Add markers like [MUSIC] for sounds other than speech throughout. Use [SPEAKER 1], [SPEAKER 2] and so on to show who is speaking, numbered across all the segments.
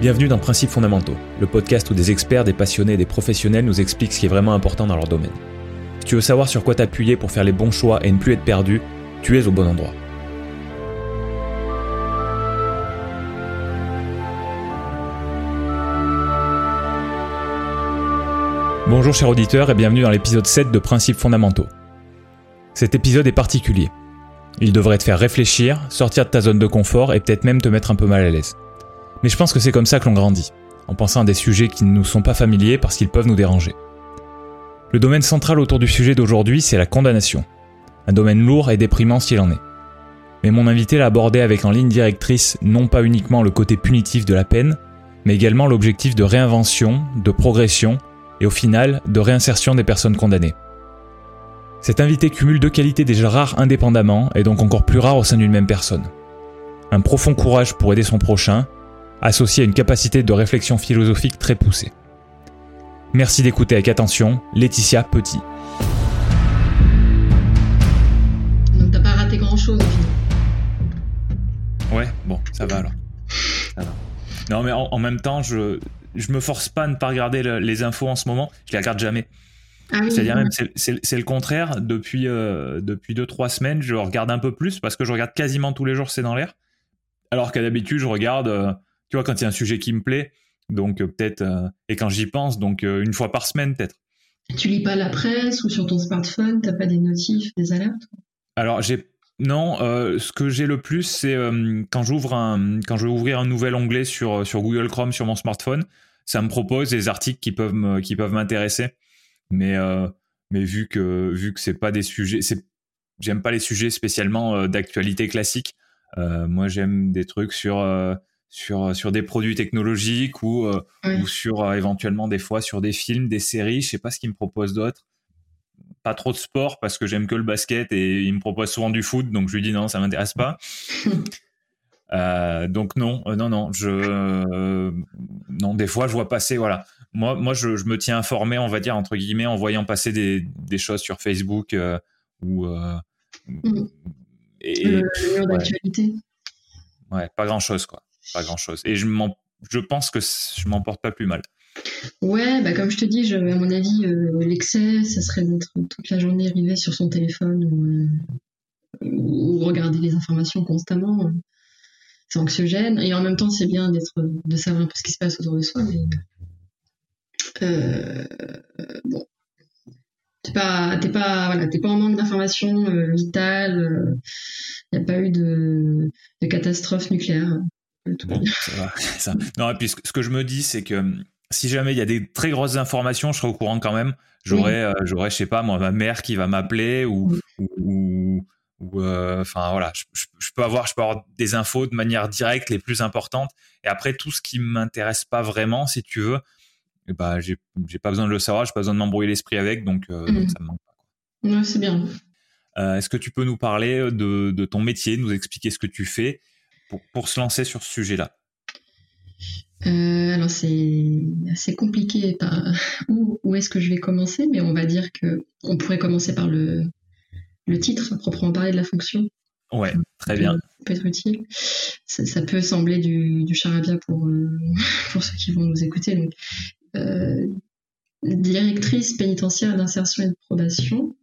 [SPEAKER 1] Bienvenue dans Principes fondamentaux, le podcast où des experts, des passionnés et des professionnels nous expliquent ce qui est vraiment important dans leur domaine. Si tu veux savoir sur quoi t'appuyer pour faire les bons choix et ne plus être perdu, tu es au bon endroit. Bonjour chers auditeurs et bienvenue dans l'épisode 7 de Principes fondamentaux. Cet épisode est particulier. Il devrait te faire réfléchir, sortir de ta zone de confort et peut-être même te mettre un peu mal à l'aise. Mais je pense que c'est comme ça que l'on grandit, en pensant à des sujets qui ne nous sont pas familiers parce qu'ils peuvent nous déranger. Le domaine central autour du sujet d'aujourd'hui, c'est la condamnation. Un domaine lourd et déprimant s'il en est. Mais mon invité l'a abordé avec en ligne directrice non pas uniquement le côté punitif de la peine, mais également l'objectif de réinvention, de progression et au final de réinsertion des personnes condamnées. Cet invité cumule deux qualités déjà rares indépendamment et donc encore plus rares au sein d'une même personne. Un profond courage pour aider son prochain associé à une capacité de réflexion philosophique très poussée. Merci d'écouter avec attention Laetitia Petit.
[SPEAKER 2] Donc t'as pas raté grand chose au final.
[SPEAKER 1] Ouais, bon, ça va alors. Non mais en, même temps, je, je me force pas à ne pas regarder les infos en ce moment, je les regarde jamais.
[SPEAKER 2] Ah oui,
[SPEAKER 1] C'est-à-dire même, c'est le contraire. Depuis euh, depuis deux trois semaines, je regarde un peu plus parce que je regarde quasiment tous les jours, c'est dans l'air. Alors qu'à d'habitude, je regarde euh, tu vois, quand il y a un sujet qui me plaît, donc euh, peut-être, euh, et quand j'y pense, donc euh, une fois par semaine peut-être.
[SPEAKER 2] Tu lis pas la presse ou sur ton smartphone, t'as pas des notifs, des alertes?
[SPEAKER 1] Alors j'ai non, ce que j'ai le plus, c'est quand j'ouvre un, quand je vais ouvrir un nouvel onglet sur sur Google Chrome sur mon smartphone, ça me propose des articles qui peuvent me, qui peuvent m'intéresser, mais mais vu que vu que c'est pas des sujets, c'est j'aime pas les sujets spécialement d'actualité classique. moi, j'aime des trucs sur sur, euh, sur des produits technologiques ou, euh, ou sur euh, éventuellement des fois sur des films, des séries. Je sais pas ce qu'ils me proposent d'autres. Pas trop de sport parce que j'aime que le basket et il me propose souvent du foot, donc je lui dis non, ça m'intéresse pas. [LAUGHS] donc non, non, non, je non des fois je vois passer voilà. Moi, moi je, je, me tiens informé, on va dire entre guillemets, en voyant passer des, des choses sur Facebook ou
[SPEAKER 2] mmh. et, le, d'actualité.
[SPEAKER 1] Ouais, pas grand chose quoi pas grand chose. Et je, je pense que je m'en porte pas plus mal.
[SPEAKER 2] Ouais, bah comme je te dis, je, à mon avis, euh, l'excès, ça serait d'être toute la journée arrivé sur son téléphone ou, ou regarder les informations constamment. C'est anxiogène. Et en même temps, c'est bien d'être, de savoir un peu ce qui se passe autour de soi. Mais euh, bon, t'es pas, t'es pas, voilà, t'es pas en manque d'informations euh, vitales. Il n'y a pas eu de, de catastrophe nucléaire.
[SPEAKER 1] Bon, [LAUGHS] ça Non, et puis ce, que je me dis, c'est que hum, si jamais il y a des très grosses informations, je serai au courant quand même. J'aurais, euh, j'aurais, je sais pas, moi, ma mère qui va m'appeler ou, ou, ou euh, enfin voilà, je, peux avoir, je peux avoir des infos de manière directe, les plus importantes. Et après, tout ce qui m'intéresse pas vraiment, si tu veux, eh ben, j'ai, j'ai pas besoin de le savoir, j'ai pas besoin de m'embrouiller l'esprit avec, donc, euh, donc, ça me manque pas.
[SPEAKER 2] Ouais, c'est bien.
[SPEAKER 1] est-ce que tu peux nous parler de, de ton métier, nous expliquer ce que tu fais pour, se lancer sur ce sujet-là?
[SPEAKER 2] Euh, alors c'est assez compliqué [LAUGHS] où, où est-ce que je vais commencer, mais on va dire que on pourrait commencer par le, le titre, à proprement parler de la fonction.
[SPEAKER 1] Ouais, très bien.
[SPEAKER 2] Ça peut être utile. Ça, peut sembler du, du charabia pour, euh, [LAUGHS] pour ceux qui vont nous écouter. Donc, euh, directrice pénitentiaire d'insertion et de probation.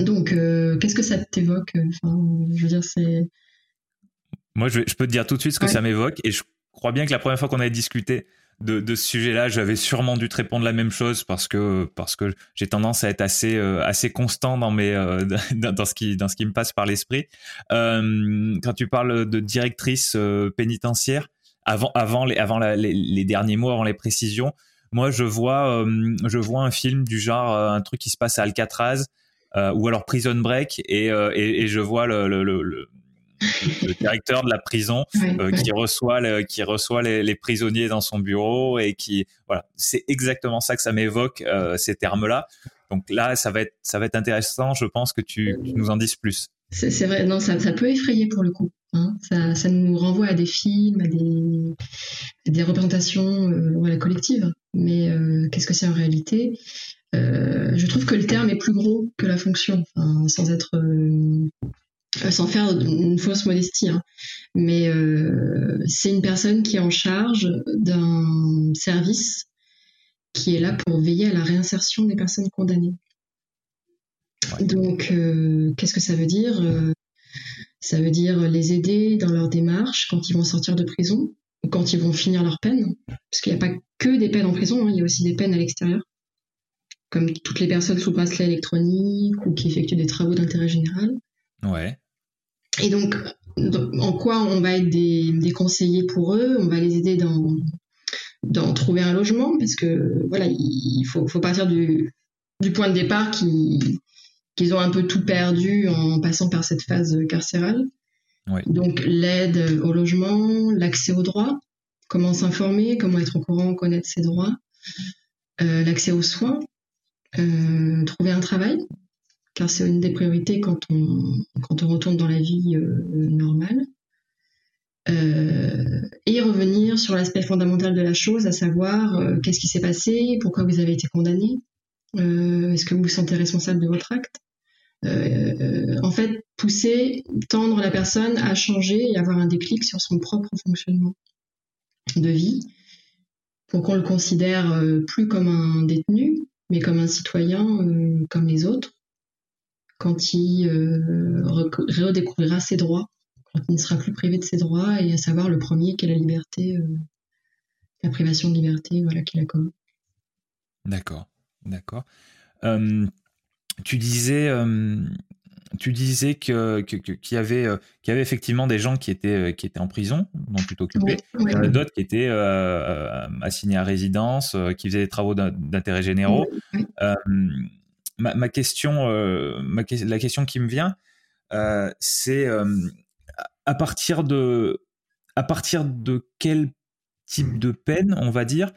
[SPEAKER 2] Donc, qu'est-ce que ça t'évoque? Enfin, Je veux dire, c'est
[SPEAKER 1] moi, je, peux te dire tout de suite ce que ça m'évoque. Et je crois bien que la première fois qu'on avait discuté de, ce sujet-là, j'avais sûrement dû te répondre la même chose parce que parce que j'ai tendance à être assez euh, assez constant dans mes euh, [LAUGHS] dans, ce qui dans ce qui me passe par l'esprit. Euh, quand tu parles de directrice pénitentiaire, avant avant les avant les, derniers mots, avant les précisions, moi je vois je vois un film du genre un truc qui se passe à Alcatraz ou alors Prison Break et et, je vois le, le le directeur de la prison [LAUGHS] euh, qui reçoit qui reçoit les, prisonniers dans son bureau et qui voilà c'est exactement ça que ça m'évoque euh, ces termes là donc là ça va être ça va être intéressant je pense que tu, nous en dises plus.
[SPEAKER 2] C'est vrai. Non ça, ça, peut effrayer pour le coup hein. ça, ça, nous renvoie à des films à des, des représentations euh, collectives. Mais euh, qu'est-ce que c'est en réalité? Je trouve que le terme est plus gros que la fonction sans être sans faire une fausse modestie, hein. mais c'est une personne qui est en charge d'un service qui est là pour veiller à la réinsertion des personnes condamnées. Donc, qu'est-ce que ça veut dire Ça veut dire les aider dans leur démarche quand ils vont sortir de prison ou quand ils vont finir leur peine, parce qu'il n'y a pas que des peines en prison, hein, il y a aussi des peines à l'extérieur comme toutes les personnes sous bracelet électronique ou qui effectuent des travaux d'intérêt général.
[SPEAKER 1] Ouais.
[SPEAKER 2] Et donc, en quoi on va être des, conseillers pour eux? On va les aider dans, dans trouver un logement parce que voilà, il faut, faut partir du, du, point de départ qu'ils ont un peu tout perdu en passant par cette phase carcérale. Donc, l'aide au logement, l'accès aux droits, comment s'informer, comment être au courant, connaître ses droits, euh, l'accès aux soins, euh, trouver un travail, car c'est une des priorités quand on, retourne dans la vie euh, normale. Euh, et revenir sur l'aspect fondamental de la chose, à savoir qu'est-ce qui s'est passé, pourquoi vous avez été condamné, est-ce que vous vous sentez responsable de votre acte. en fait, pousser, tendre la personne à changer et avoir un déclic sur son propre fonctionnement de vie pour qu'on le considère plus comme un détenu, mais comme un citoyen euh, comme les autres, quand il euh, redécouvrira ses droits, quand il ne sera plus privé de ses droits, et à savoir le premier qui est la liberté, euh, la privation de liberté, voilà, qu'il a commis.
[SPEAKER 1] D'accord, d'accord. tu disais, tu disais que qu'il y avait euh, qu'il y avait effectivement des gens qui étaient euh, qui étaient en prison, dont tu t'occupais. En a d'autres qui étaient euh, assignés à résidence, qui faisaient des travaux d'intérêt généraux. Ma, question, la question qui me vient, c'est à partir de à partir de quel type de peine, on va dire,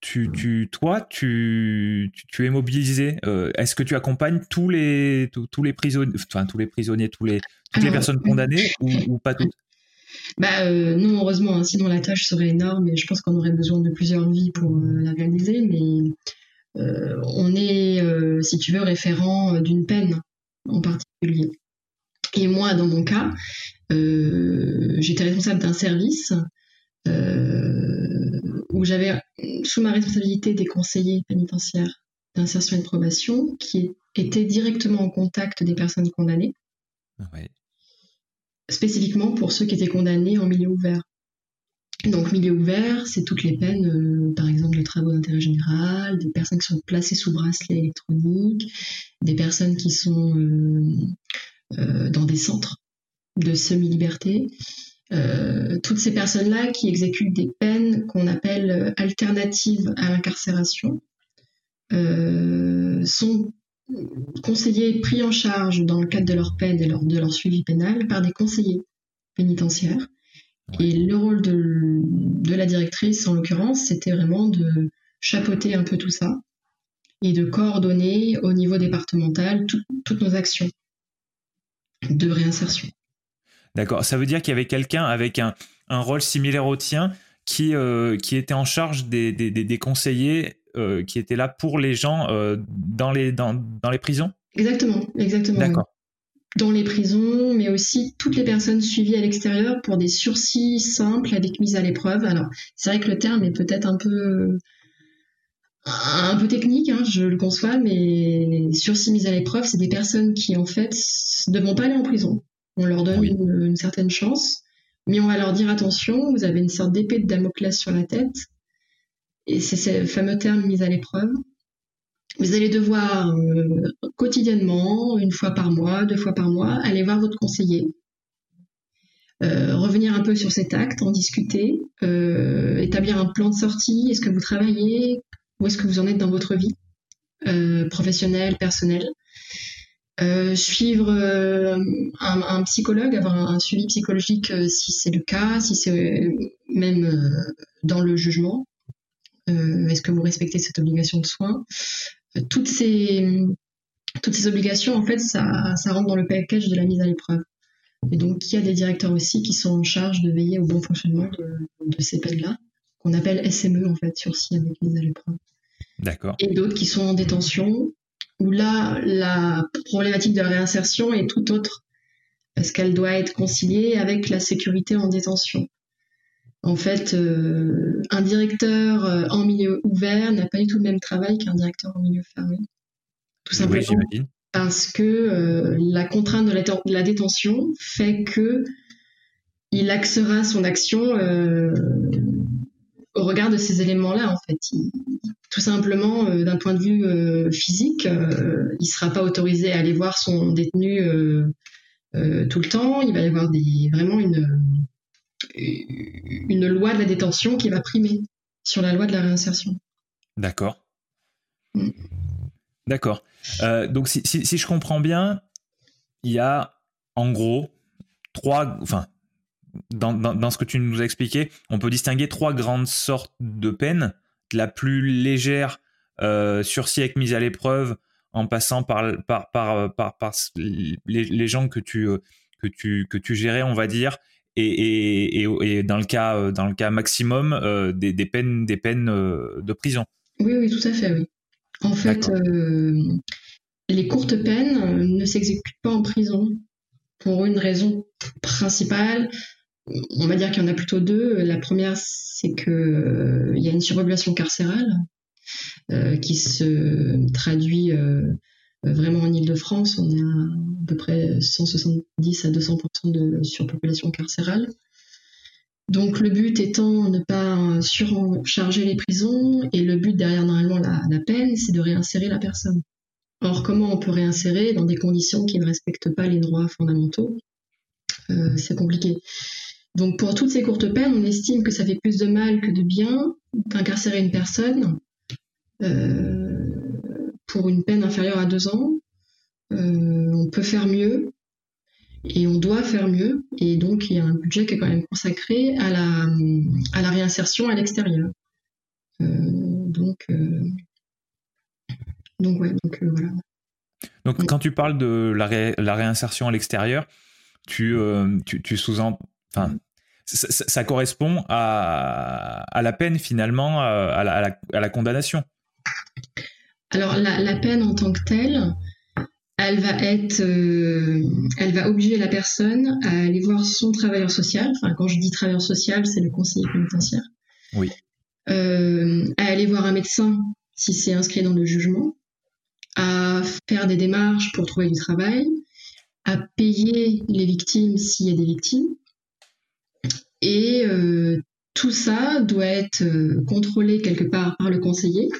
[SPEAKER 1] tu, tu, toi, tu, tu, es mobilisé. Euh, est-ce que tu accompagnes tous les, tous, les prisonniers, enfin tous les prisonniers, tous les, toutes les personnes condamnées ou, pas toutes?
[SPEAKER 2] Bah, euh, non, heureusement, hein, sinon la tâche serait énorme et je pense qu'on aurait besoin de plusieurs vies pour euh, la réaliser. Mais on est, si tu veux, référent d'une peine en particulier. Et moi, dans mon cas, j'étais responsable d'un service où j'avais sous ma responsabilité des conseillers pénitentiaires d'insertion et de probation qui étaient directement en contact des personnes condamnées. Spécifiquement pour ceux qui étaient condamnés en milieu ouvert. Donc milieu ouvert, c'est toutes les peines, euh, par exemple de travaux d'intérêt général, des personnes qui sont placées sous bracelet électronique, des personnes qui sont euh, euh, dans des centres de semi-liberté, toutes ces personnes-là qui exécutent des peines qu'on appelle alternatives à l'incarcération sont conseillées, pris en charge dans le cadre de leur peine et de leur suivi pénal par des conseillers pénitentiaires. Et le rôle de, la directrice, en l'occurrence, c'était vraiment de chapeauter un peu tout ça et de coordonner au niveau départemental toutes nos actions de réinsertion.
[SPEAKER 1] D'accord. Ça veut dire qu'il y avait quelqu'un avec un, rôle similaire au tien qui, euh, qui était en charge des, des, conseillers euh, qui étaient là pour les gens euh, dans, les, dans, dans, les prisons?
[SPEAKER 2] Exactement, exactement.
[SPEAKER 1] D'accord.
[SPEAKER 2] Dans les prisons, mais aussi toutes les personnes suivies à l'extérieur pour des sursis simples avec mise à l'épreuve. Alors, c'est vrai que le terme est peut-être un peu un peu technique, hein, je le conçois, mais sursis mise à l'épreuve, c'est des personnes qui en fait ne vont pas aller en prison. On leur donne une, certaine chance, mais on va leur dire attention, vous avez une sorte d'épée de Damoclès sur la tête, et c'est ce fameux terme mis à l'épreuve. Vous allez devoir euh, quotidiennement, une fois par mois, deux fois par mois, aller voir votre conseiller, euh, revenir un peu sur cet acte, en discuter, euh, établir un plan de sortie. Est-ce que vous travaillez? Où est-ce que vous en êtes dans votre vie professionnelle, personnelle? Suivre un, psychologue, avoir un, suivi psychologique si c'est le cas, si c'est même dans le jugement. Est-ce que vous respectez cette obligation de soins? Toutes ces toutes ces obligations, en fait, ça, ça rentre dans le package de la mise à l'épreuve. Et donc, il y a des directeurs aussi qui sont en charge de veiller au bon fonctionnement de, ces peines-là, qu'on appelle SME, en fait, sursis avec mise à l'épreuve.
[SPEAKER 1] D'accord.
[SPEAKER 2] Et d'autres qui sont en détention où là, la problématique de la réinsertion est tout autre. parce qu'elle doit être conciliée avec la sécurité en détention. En fait, euh, un directeur euh, en milieu ouvert n'a pas du tout le même travail qu'un directeur en milieu fermé. Tout simplement parce que euh, la contrainte de la, détention fait que il axera son action au regard de ces éléments-là. En fait, tout simplement, d'un point de vue physique, il ne sera pas autorisé à aller voir son détenu tout le temps. Il va y avoir des, vraiment une une loi de la détention qui va primer sur la loi de la réinsertion.
[SPEAKER 1] D'accord. Mm. D'accord. Euh, donc si, je comprends bien, il y a en gros trois, enfin, dans, ce que tu nous as expliqué, on peut distinguer trois grandes sortes de peines. La plus légère, euh, sursis avec mise à l'épreuve, en passant par, par, par, par, les, les, gens que tu, euh, que, tu, que tu gérais, on va dire, et, et, dans le cas euh, dans le cas maximum euh, des, peines des peines euh, de prison.
[SPEAKER 2] Oui oui tout à fait oui. En fait les courtes peines ne s'exécutent pas en prison pour une raison principale. On va dire qu'il y en a plutôt deux. La première c'est que il y a une surpopulation carcérale qui se traduit vraiment en Ile-de-France, on est à, à peu près 170 à 200% de surpopulation carcérale. Donc le but étant ne pas surcharger les prisons et le but derrière normalement la, peine, c'est de réinsérer la personne. Or comment on peut réinsérer? Dans des conditions qui ne respectent pas les droits fondamentaux euh, C'est compliqué. Donc pour toutes ces courtes peines, on estime que ça fait plus de mal que de bien d'incarcérer une personne euh, pour une peine inférieure à deux ans. Euh, on peut faire mieux et on doit faire mieux. Et donc, il y a un budget qui est quand même consacré à la, à réinsertion à l'extérieur. Euh, donc, euh, donc, ouais, donc voilà.
[SPEAKER 1] Donc, quand tu parles de la, la réinsertion à l'extérieur, tu, tu, sous-entends. Enfin, ça, correspond à, à, la peine finalement, à la, à la condamnation.
[SPEAKER 2] Alors la, peine en tant que telle, elle va être, euh, elle va obliger la personne à aller voir son travailleur social. Enfin, quand je dis travailleur social, c'est le conseiller pénitentiaire.
[SPEAKER 1] Oui.
[SPEAKER 2] Euh, à aller voir un médecin si c'est inscrit dans le jugement, à faire des démarches pour trouver du travail, à payer les victimes s'il y a des victimes. Et euh, tout ça doit être contrôlé quelque part par le conseiller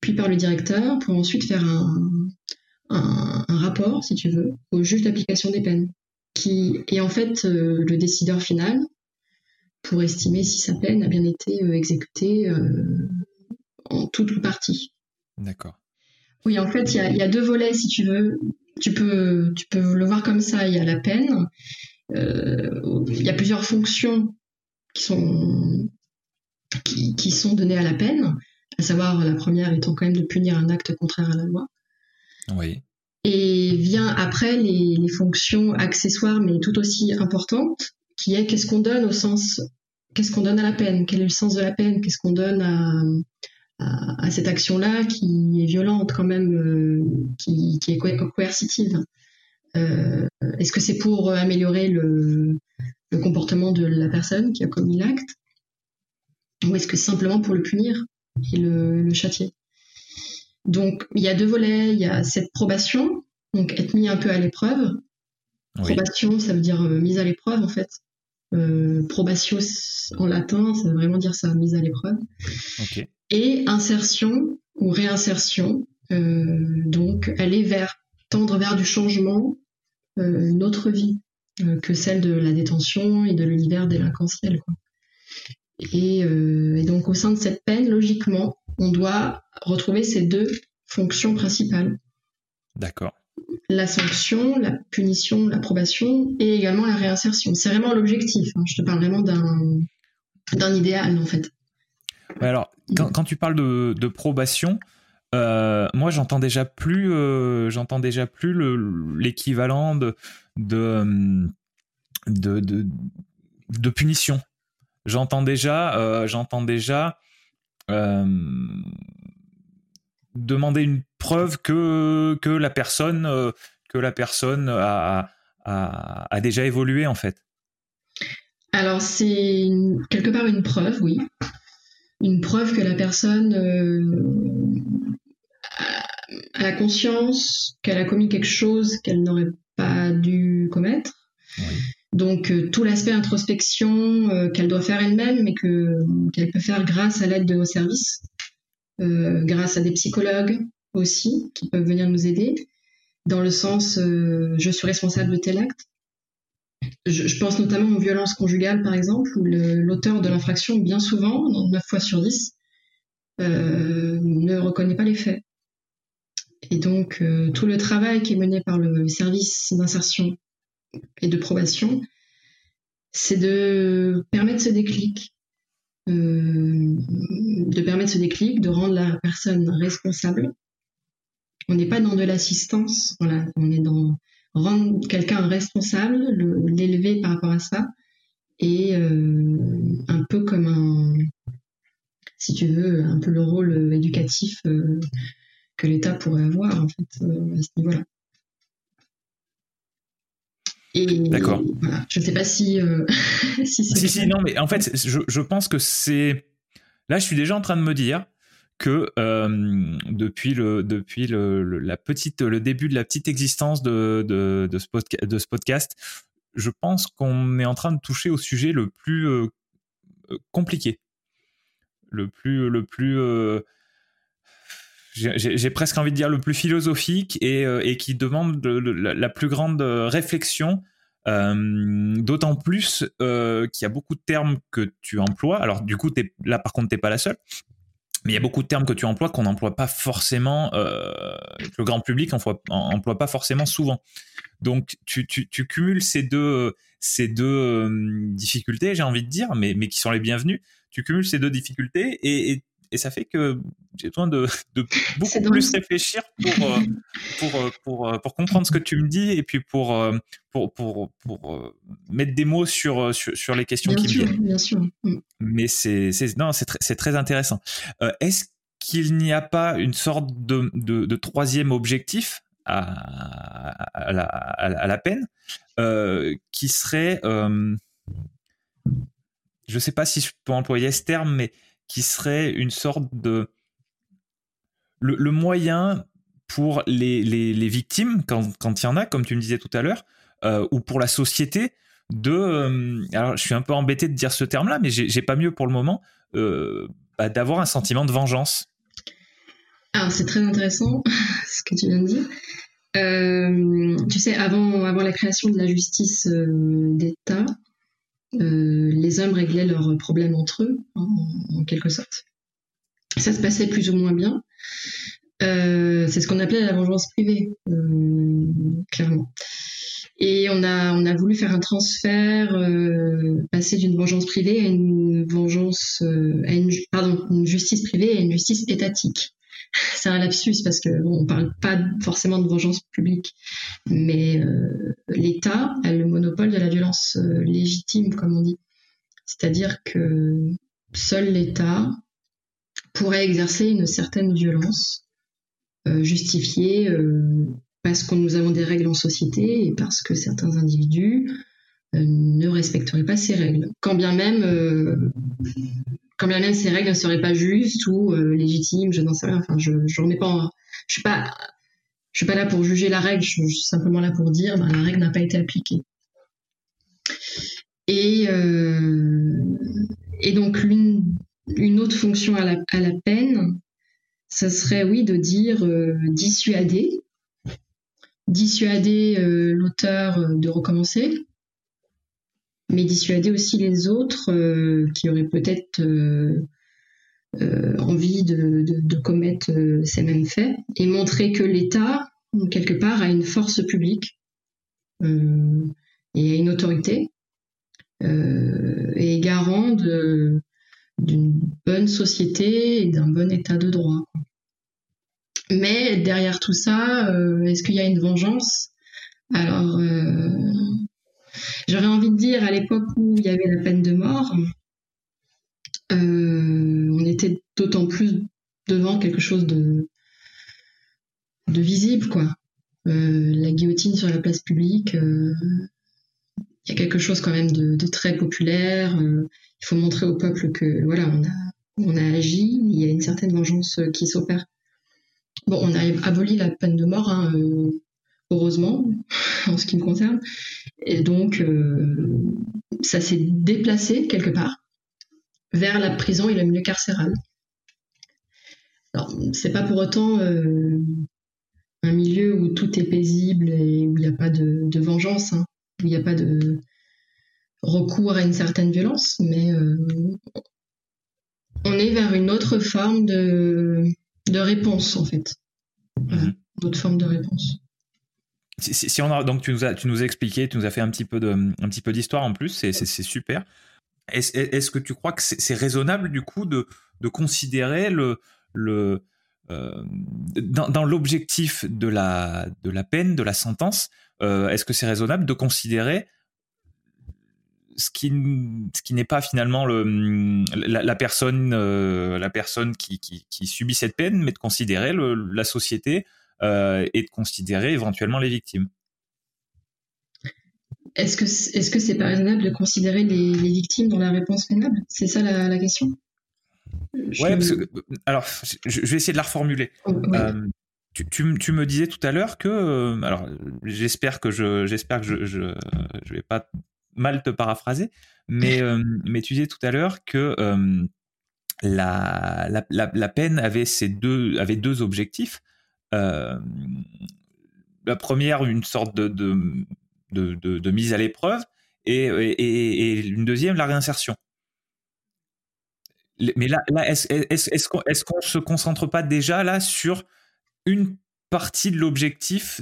[SPEAKER 2] puis par le directeur, pour ensuite faire un, rapport, si tu veux, au juge d'application des peines, qui est en fait euh, le décideur final pour estimer si sa peine a bien été euh, exécutée euh, en toute ou partie.
[SPEAKER 1] D'accord.
[SPEAKER 2] Oui, en fait, il y, a deux volets, si tu veux. Tu peux, tu peux le voir comme ça. Il y a la peine. Il y a plusieurs fonctions qui sont, qui, qui sont données à la peine à savoir la première étant quand même de punir un acte contraire à la loi.
[SPEAKER 1] Oui.
[SPEAKER 2] Et vient après les, fonctions accessoires, mais tout aussi importantes, qui est qu'est-ce qu'on donne au sens, qu'est-ce qu'on donne à la peine, quel est le sens de la peine, qu'est-ce qu'on donne à, à, cette action-là qui est violente quand même, euh, qui, qui, est coercitive? Euh, est-ce que c'est pour améliorer le, le, comportement de la personne qui a commis l'acte? Ou est-ce que c'est simplement pour le punir? Et le, châtier. Donc il y a deux volets, il y a cette probation, donc être mis un peu à l'épreuve. Probation, ça veut dire euh, mise à l'épreuve en fait. Euh, probatio en latin, ça veut vraiment dire ça, mise à l'épreuve. Et insertion ou réinsertion, euh, donc aller vers, tendre vers du changement, une autre vie que celle de la détention et de l'univers délinquentiel. Quoi. Euh, et, donc au sein de cette peine, logiquement, on doit retrouver ces deux fonctions principales.
[SPEAKER 1] D'accord.
[SPEAKER 2] La sanction, la punition, l'approbation et également la réinsertion. C'est vraiment l'objectif. Hein. Je te parle vraiment d'un idéal en fait.
[SPEAKER 1] alors, quand, tu parles de, probation, euh, moi j'entends déjà plus, euh, j'entends déjà plus l'équivalent de de, de, de, punition. J'entends déjà, euh, j'entends déjà euh, demander une preuve que, que la personne, euh, que la personne a, a, déjà évolué en fait
[SPEAKER 2] Alors c'est quelque part une preuve, oui. Une preuve que la personne a la conscience qu'elle a commis quelque chose qu'elle n'aurait pas dû commettre. Donc euh, tout l'aspect introspection euh, qu'elle doit faire elle-même, mais que qu'elle peut faire grâce à l'aide de nos services, euh, grâce à des psychologues aussi qui peuvent venir nous aider, dans le sens je suis responsable de tel acte. Je, pense notamment aux violences conjugales par exemple, où l'auteur de l'infraction, bien souvent, 9 fois sur 10, ne reconnaît pas les faits. Et donc, tout le travail qui est mené par le service d'insertion et de probation, c'est de permettre ce déclic, euh, de permettre ce déclic, de rendre la personne responsable. On n'est pas dans de l'assistance, voilà, on est dans rendre quelqu'un responsable, l'élever par rapport à ça, et euh, un peu comme un, si tu veux, un peu le rôle éducatif que l'État pourrait avoir en fait euh, à ce niveau-là.
[SPEAKER 1] D'accord.
[SPEAKER 2] Je ne sais pas si. Euh, [LAUGHS]
[SPEAKER 1] si, si, non, mais en fait, je, pense que c'est. Là, je suis déjà en train de me dire que euh, depuis le depuis le, la petite le début de la petite existence de de, de, ce, podcast, de ce podcast, je pense qu'on est en train de toucher au sujet le plus compliqué, le plus le plus j'ai presque envie de dire le plus philosophique et, euh, et qui demande la, plus grande euh, réflexion. Euh, d'autant plus qu'il y a beaucoup de termes que tu emploies. Alors du coup, es, là par contre, t'es pas la seule. Mais il y a beaucoup de termes que tu emploies qu'on n'emploie pas forcément, le grand public emploie, emploie pas forcément souvent. Donc tu, tu, tu cumules ces deux, ces deux difficultés, j'ai envie de dire, mais, mais qui sont les bienvenues. Tu cumules ces deux difficultés et, et et ça fait que j'ai besoin de, [LAUGHS] beaucoup plus réfléchir pour, euh, pour, euh, pour, euh, pour, comprendre ce que tu me dis et puis pour, pour, pour, pour mettre des mots sur, sur, les questions qui
[SPEAKER 2] me viennent. Bien sûr. Mm.
[SPEAKER 1] Mais c'est, non, c'est très intéressant. est-ce qu'il n'y a pas une sorte de, de, troisième objectif à, à, la, à, la, peine qui serait, je ne sais pas si je peux employer ce terme, mais qui serait une sorte de le, moyen pour les, les, victimes, quand, quand il y en a, comme tu me disais tout à l'heure, euh, ou pour la société, de. Euh, alors, je suis un peu embêté de dire ce terme-là, mais j'ai pas mieux pour le moment, euh, bah, d'avoir un sentiment de vengeance.
[SPEAKER 2] Alors, c'est très intéressant [LAUGHS] ce que tu viens de dire. tu sais, avant, avant la création de la justice d'État, euh, les hommes réglaient leurs problèmes entre eux, hein, en, quelque sorte. Ça se passait plus ou moins bien. Euh, c'est ce qu'on appelait la vengeance privée, euh, clairement. Et on a, on a voulu faire un transfert, passer d'une vengeance privée à une vengeance, à une, pardon, une justice privée à une justice étatique [LAUGHS] c'est un lapsus parce que on parle pas forcément de vengeance publique, mais euh, l'État a le monopole de la violence euh, légitime, comme on dit. C'est-à-dire que seul l'État pourrait exercer une certaine violence euh, justifiée parce que nous avons des règles en société et parce que certains individus ne respecteraient pas ces règles. Quand bien même quand bien même ces règles ne seraient pas justes ou euh, légitimes, je n'en sais rien. Enfin, je, je remets pas, je suis pas, je suis pas là pour juger la règle. Je suis simplement là pour dire, ben, la règle n'a pas été appliquée. Et euh, et donc une, une autre fonction à la, à la peine, ça serait oui de dire euh, dissuader, dissuader l'auteur de recommencer, mais dissuader aussi les autres euh, qui auraient peut-être euh, euh, envie de, commettre ces mêmes faits et montrer que l'État, quelque part, a une force publique et a une autorité et garant d'une bonne société et d'un bon état de droit. Mais derrière tout ça, est-ce qu'il y a une vengeance? Alors, J'aurais envie de dire, à l'époque où il y avait la peine de mort, euh, on était d'autant plus devant quelque chose de, visible, quoi. la guillotine sur la place publique, il y a quelque chose quand même de, très populaire. il faut montrer au peuple que voilà, on a, on a agi, il y a une certaine vengeance qui s'opère. Bon, on a aboli la peine de mort, hein, heureusement, en ce qui me concerne. Et donc, ça s'est déplacé quelque part vers la prison et le milieu carcéral. Alors, c'est pas pour autant euh, un milieu où tout est paisible et où il n'y a pas de, vengeance, hein, où il n'y a pas de recours à une certaine violence, mais euh, on est vers une autre forme de, réponse, en fait. Mhm. Une autre forme de réponse.
[SPEAKER 1] Si, on a, donc tu nous as, tu nous as expliqué, tu nous as fait un petit peu de, un petit peu d'histoire en plus, c'est super. Est-ce que tu crois que c'est raisonnable du coup de, de considérer le, le euh, dans, dans l'objectif de la, de la peine, de la sentence, euh, est-ce que c'est raisonnable de considérer ce qui, ce qui n'est pas finalement le, la, personne, euh, la personne qui, qui, qui, subit cette peine, mais de considérer le, la société et de considérer éventuellement les victimes
[SPEAKER 2] est-ce que est-ce que c'est pas raisonnable de considérer les, victimes dans la réponse pénale C'est ça la, question?
[SPEAKER 1] Ouais, parce que, alors je, vais essayer de la reformuler. Oh, euh, tu, tu, me disais tout à l'heure que, euh, alors j'espère que je j'espère que je, je, je vais pas mal te paraphraser, mais euh, mais tu disais tout à l'heure que la, la, la, peine avait ces deux avait deux objectifs. La première, une sorte de, de de, mise à l'épreuve, et, et, une deuxième, la réinsertion. Mais là, est-ce est qu'on est se concentre pas déjà là sur une partie de l'objectif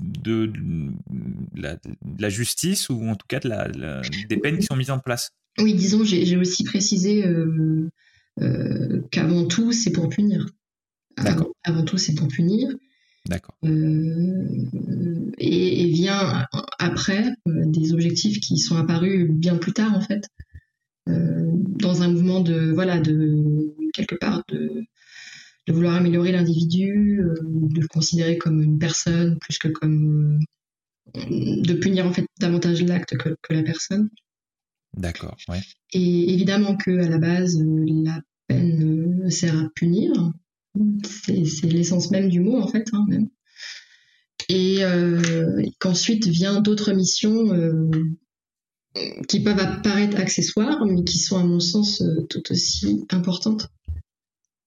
[SPEAKER 1] de, la, justice ou en tout cas de la, des peines qui sont mises en place?
[SPEAKER 2] Oui, disons, j'ai aussi précisé euh, euh, qu'avant tout, c'est pour punir. Avant, avant, tout, c'est pour punir.
[SPEAKER 1] D'accord.
[SPEAKER 2] Euh, et, vient après euh, des objectifs qui sont apparus bien plus tard en fait, euh, dans un mouvement de voilà de quelque part de, de vouloir améliorer l'individu, de le considérer comme une personne plus que comme de punir en fait davantage l'acte que, que, la personne.
[SPEAKER 1] D'accord, ouais.
[SPEAKER 2] Et évidemment que à la base la peine sert à punir, c'est l'essence même du mot en fait. Hein, même. Et euh, qu'ensuite vient d'autres missions euh, qui peuvent apparaître accessoires, mais qui sont à mon sens euh, tout aussi importantes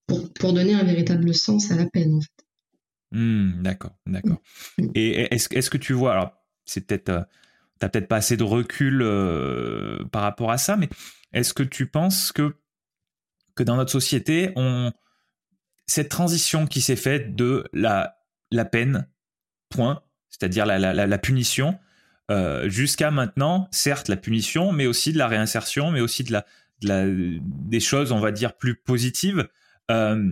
[SPEAKER 2] pour, pour, donner un véritable sens à la peine en fait.
[SPEAKER 1] Hmm, d'accord, d'accord. Mm. Et est-ce est que tu vois, alors c'est peut-être, t'as peut-être pas assez de recul par rapport à ça, mais est-ce que tu penses que que dans notre société, on cette transition qui s'est faite de la, la peine, point, c'est-à-dire la, la, punition, euh, jusqu'à maintenant, certes la punition, mais aussi de la réinsertion, mais aussi de la des choses, on va dire, plus positives. Euh,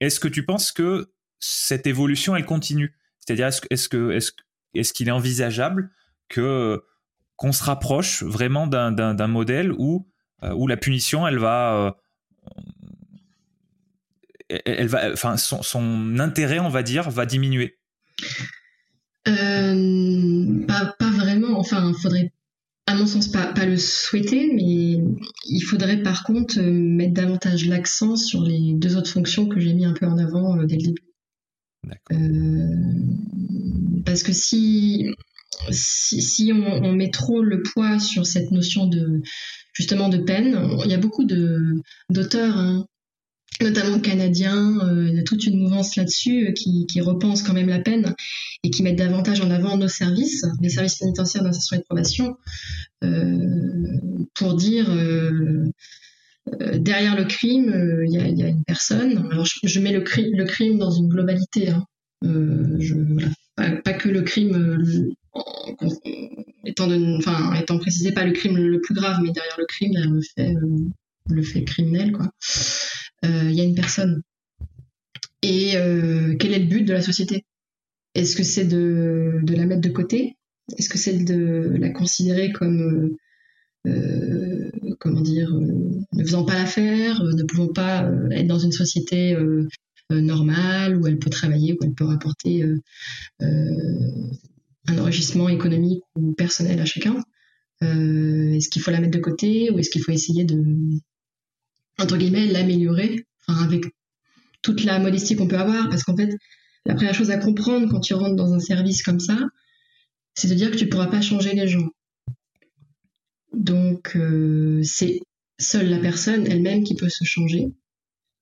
[SPEAKER 1] est-ce que tu penses que cette évolution, elle continue? C'est-à-dire, est-ce, est-ce que est-ce, est-ce qu'il est envisageable que qu'on se rapproche vraiment d'un, d'un, d'un modèle où euh, où la punition, elle va elle va, enfin, son, intérêt, on va dire, va diminuer
[SPEAKER 2] euh, pas, vraiment. Enfin, il faudrait, à mon sens, pas, le souhaiter, mais il faudrait par contre euh, mettre davantage l'accent sur les deux autres fonctions que j'ai mis un peu en avant euh, dès le début. parce que si, si, on, met trop le poids sur cette notion de justement de peine, il y a beaucoup d'auteurs hein, notamment canadiens, euh, il y a toute une mouvance là-dessus euh, qui, qui, repense quand même la peine et qui met davantage en avant nos services, les services pénitentiaires d'insertion et de probation, euh, pour dire derrière le crime, il y, a, une personne. Alors je, mets le, le, crime dans une globalité, hein. pas, que le crime étant, enfin, étant précisé pas le crime le plus grave, mais derrière le crime, le fait, le fait criminel, quoi. Euh, il y a une personne. Et euh, quel est le but de la société? Est-ce que c'est de, la mettre de côté? Est-ce que c'est de la considérer comme euh, comment dire, ne faisant pas l'affaire, ne pouvant pas être dans une société normale, où elle peut travailler, où elle peut rapporter un enrichissement économique ou personnel à chacun? est-ce qu'il faut la mettre de côté ou est-ce qu'il faut essayer de, entre guillemets, l'améliorer, avec toute la modestie qu'on peut avoir, parce qu'en fait, la première chose à comprendre quand tu rentres dans un service comme ça, c'est de dire que tu ne pourras pas changer les gens. Donc, euh, c'est seule la personne elle-même qui peut se changer.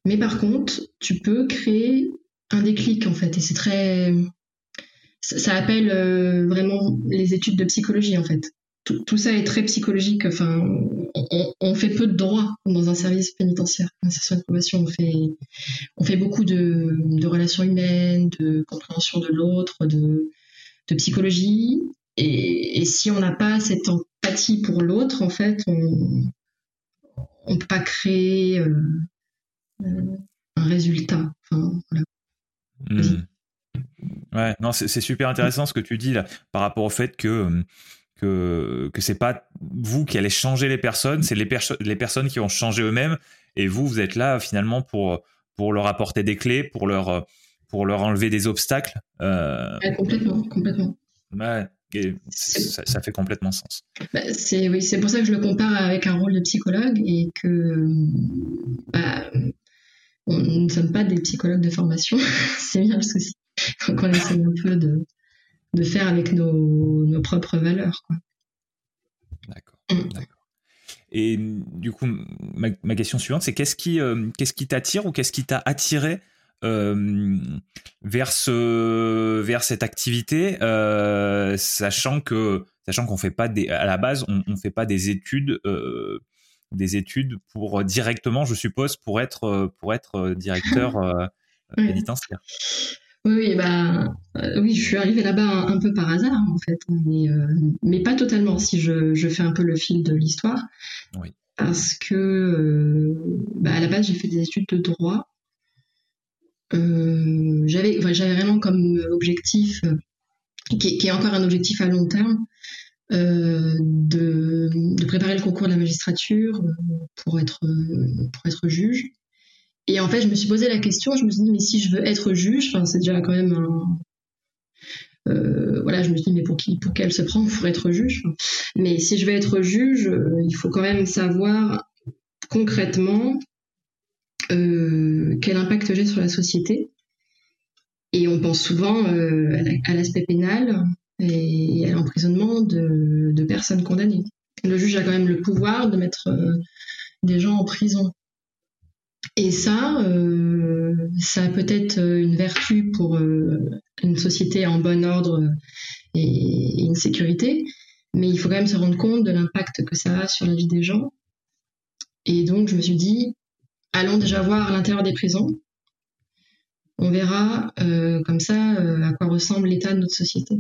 [SPEAKER 2] Mais par contre, tu peux créer un déclic, en fait. Et c'est très. Ça, appelle euh, vraiment les études de psychologie, en fait. Tout, ça est très psychologique. Enfin, on, fait peu de droits dans un service pénitentiaire. Insertion de probation, on fait, on fait beaucoup de, relations humaines, de compréhension de l'autre, de, psychologie. Et, si on n'a pas cette empathie pour l'autre, en fait, on ne peut pas créer euh, euh, un résultat.
[SPEAKER 1] Hmm. Ouais, non, c'est super intéressant ce que tu dis là, par rapport au fait que que que c'est pas vous qui allez changer les personnes, c'est les, les personnes qui vont changer eux-mêmes, et vous, vous êtes là finalement pour pour leur apporter des clés, pour leur pour leur enlever des obstacles.
[SPEAKER 2] Euh... complètement, complètement.
[SPEAKER 1] Ouais ça, fait complètement sens.
[SPEAKER 2] Bah, c'est oui, c'est pour ça que je le compare avec un rôle de psychologue et que bah, on, nous ne sommes pas des psychologues de formation, [LAUGHS] c'est bien le souci. Donc on essaie un peu de, de faire avec nos, nos propres valeurs.
[SPEAKER 1] D'accord. Mm. D'accord. Et du coup, ma, ma question suivante, c'est qu'est-ce qui, euh, qu'est-ce qui t'attire ou qu'est-ce qui t'a attiré euh, vers ce, vers cette activité, euh, sachant que sachant qu'on fait pas des à la base on, on fait pas des études des études pour directement je suppose pour être pour être directeur [LAUGHS] pénitentiaire.
[SPEAKER 2] Oui, bah, oui, je suis arrivée là-bas un, peu par hasard en fait, mais, mais pas totalement. Si je, je, fais un peu le fil de l'histoire, oui. parce que bah, à la base j'ai fait des études de droit euh, j'avais vraiment comme objectif, euh, qui, qui, est encore un objectif à long terme, euh, de, de, préparer le concours de la magistrature pour être, pour être juge. Et en fait, je me suis posé la question, je me suis dit, mais si je veux être juge, c'est déjà quand même euh, voilà, je me suis dit, mais pour qui, pour qu'elle se prend pour être juge Mais si je veux être juge, il faut quand même savoir concrètement euh, quel impact j'ai sur la société. Et on pense souvent euh, à l'aspect pénal et à l'emprisonnement de, personnes condamnées. Le juge a quand même le pouvoir de mettre euh, des gens en prison. Et ça, ça a peut-être une vertu pour une société en bon ordre et, une sécurité, mais il faut quand même se rendre compte de l'impact que ça a sur la vie des gens. Et donc, je me suis dit, allons déjà voir l'intérieur des prisons. On verra euh, comme ça euh, à quoi ressemble l'état de notre société.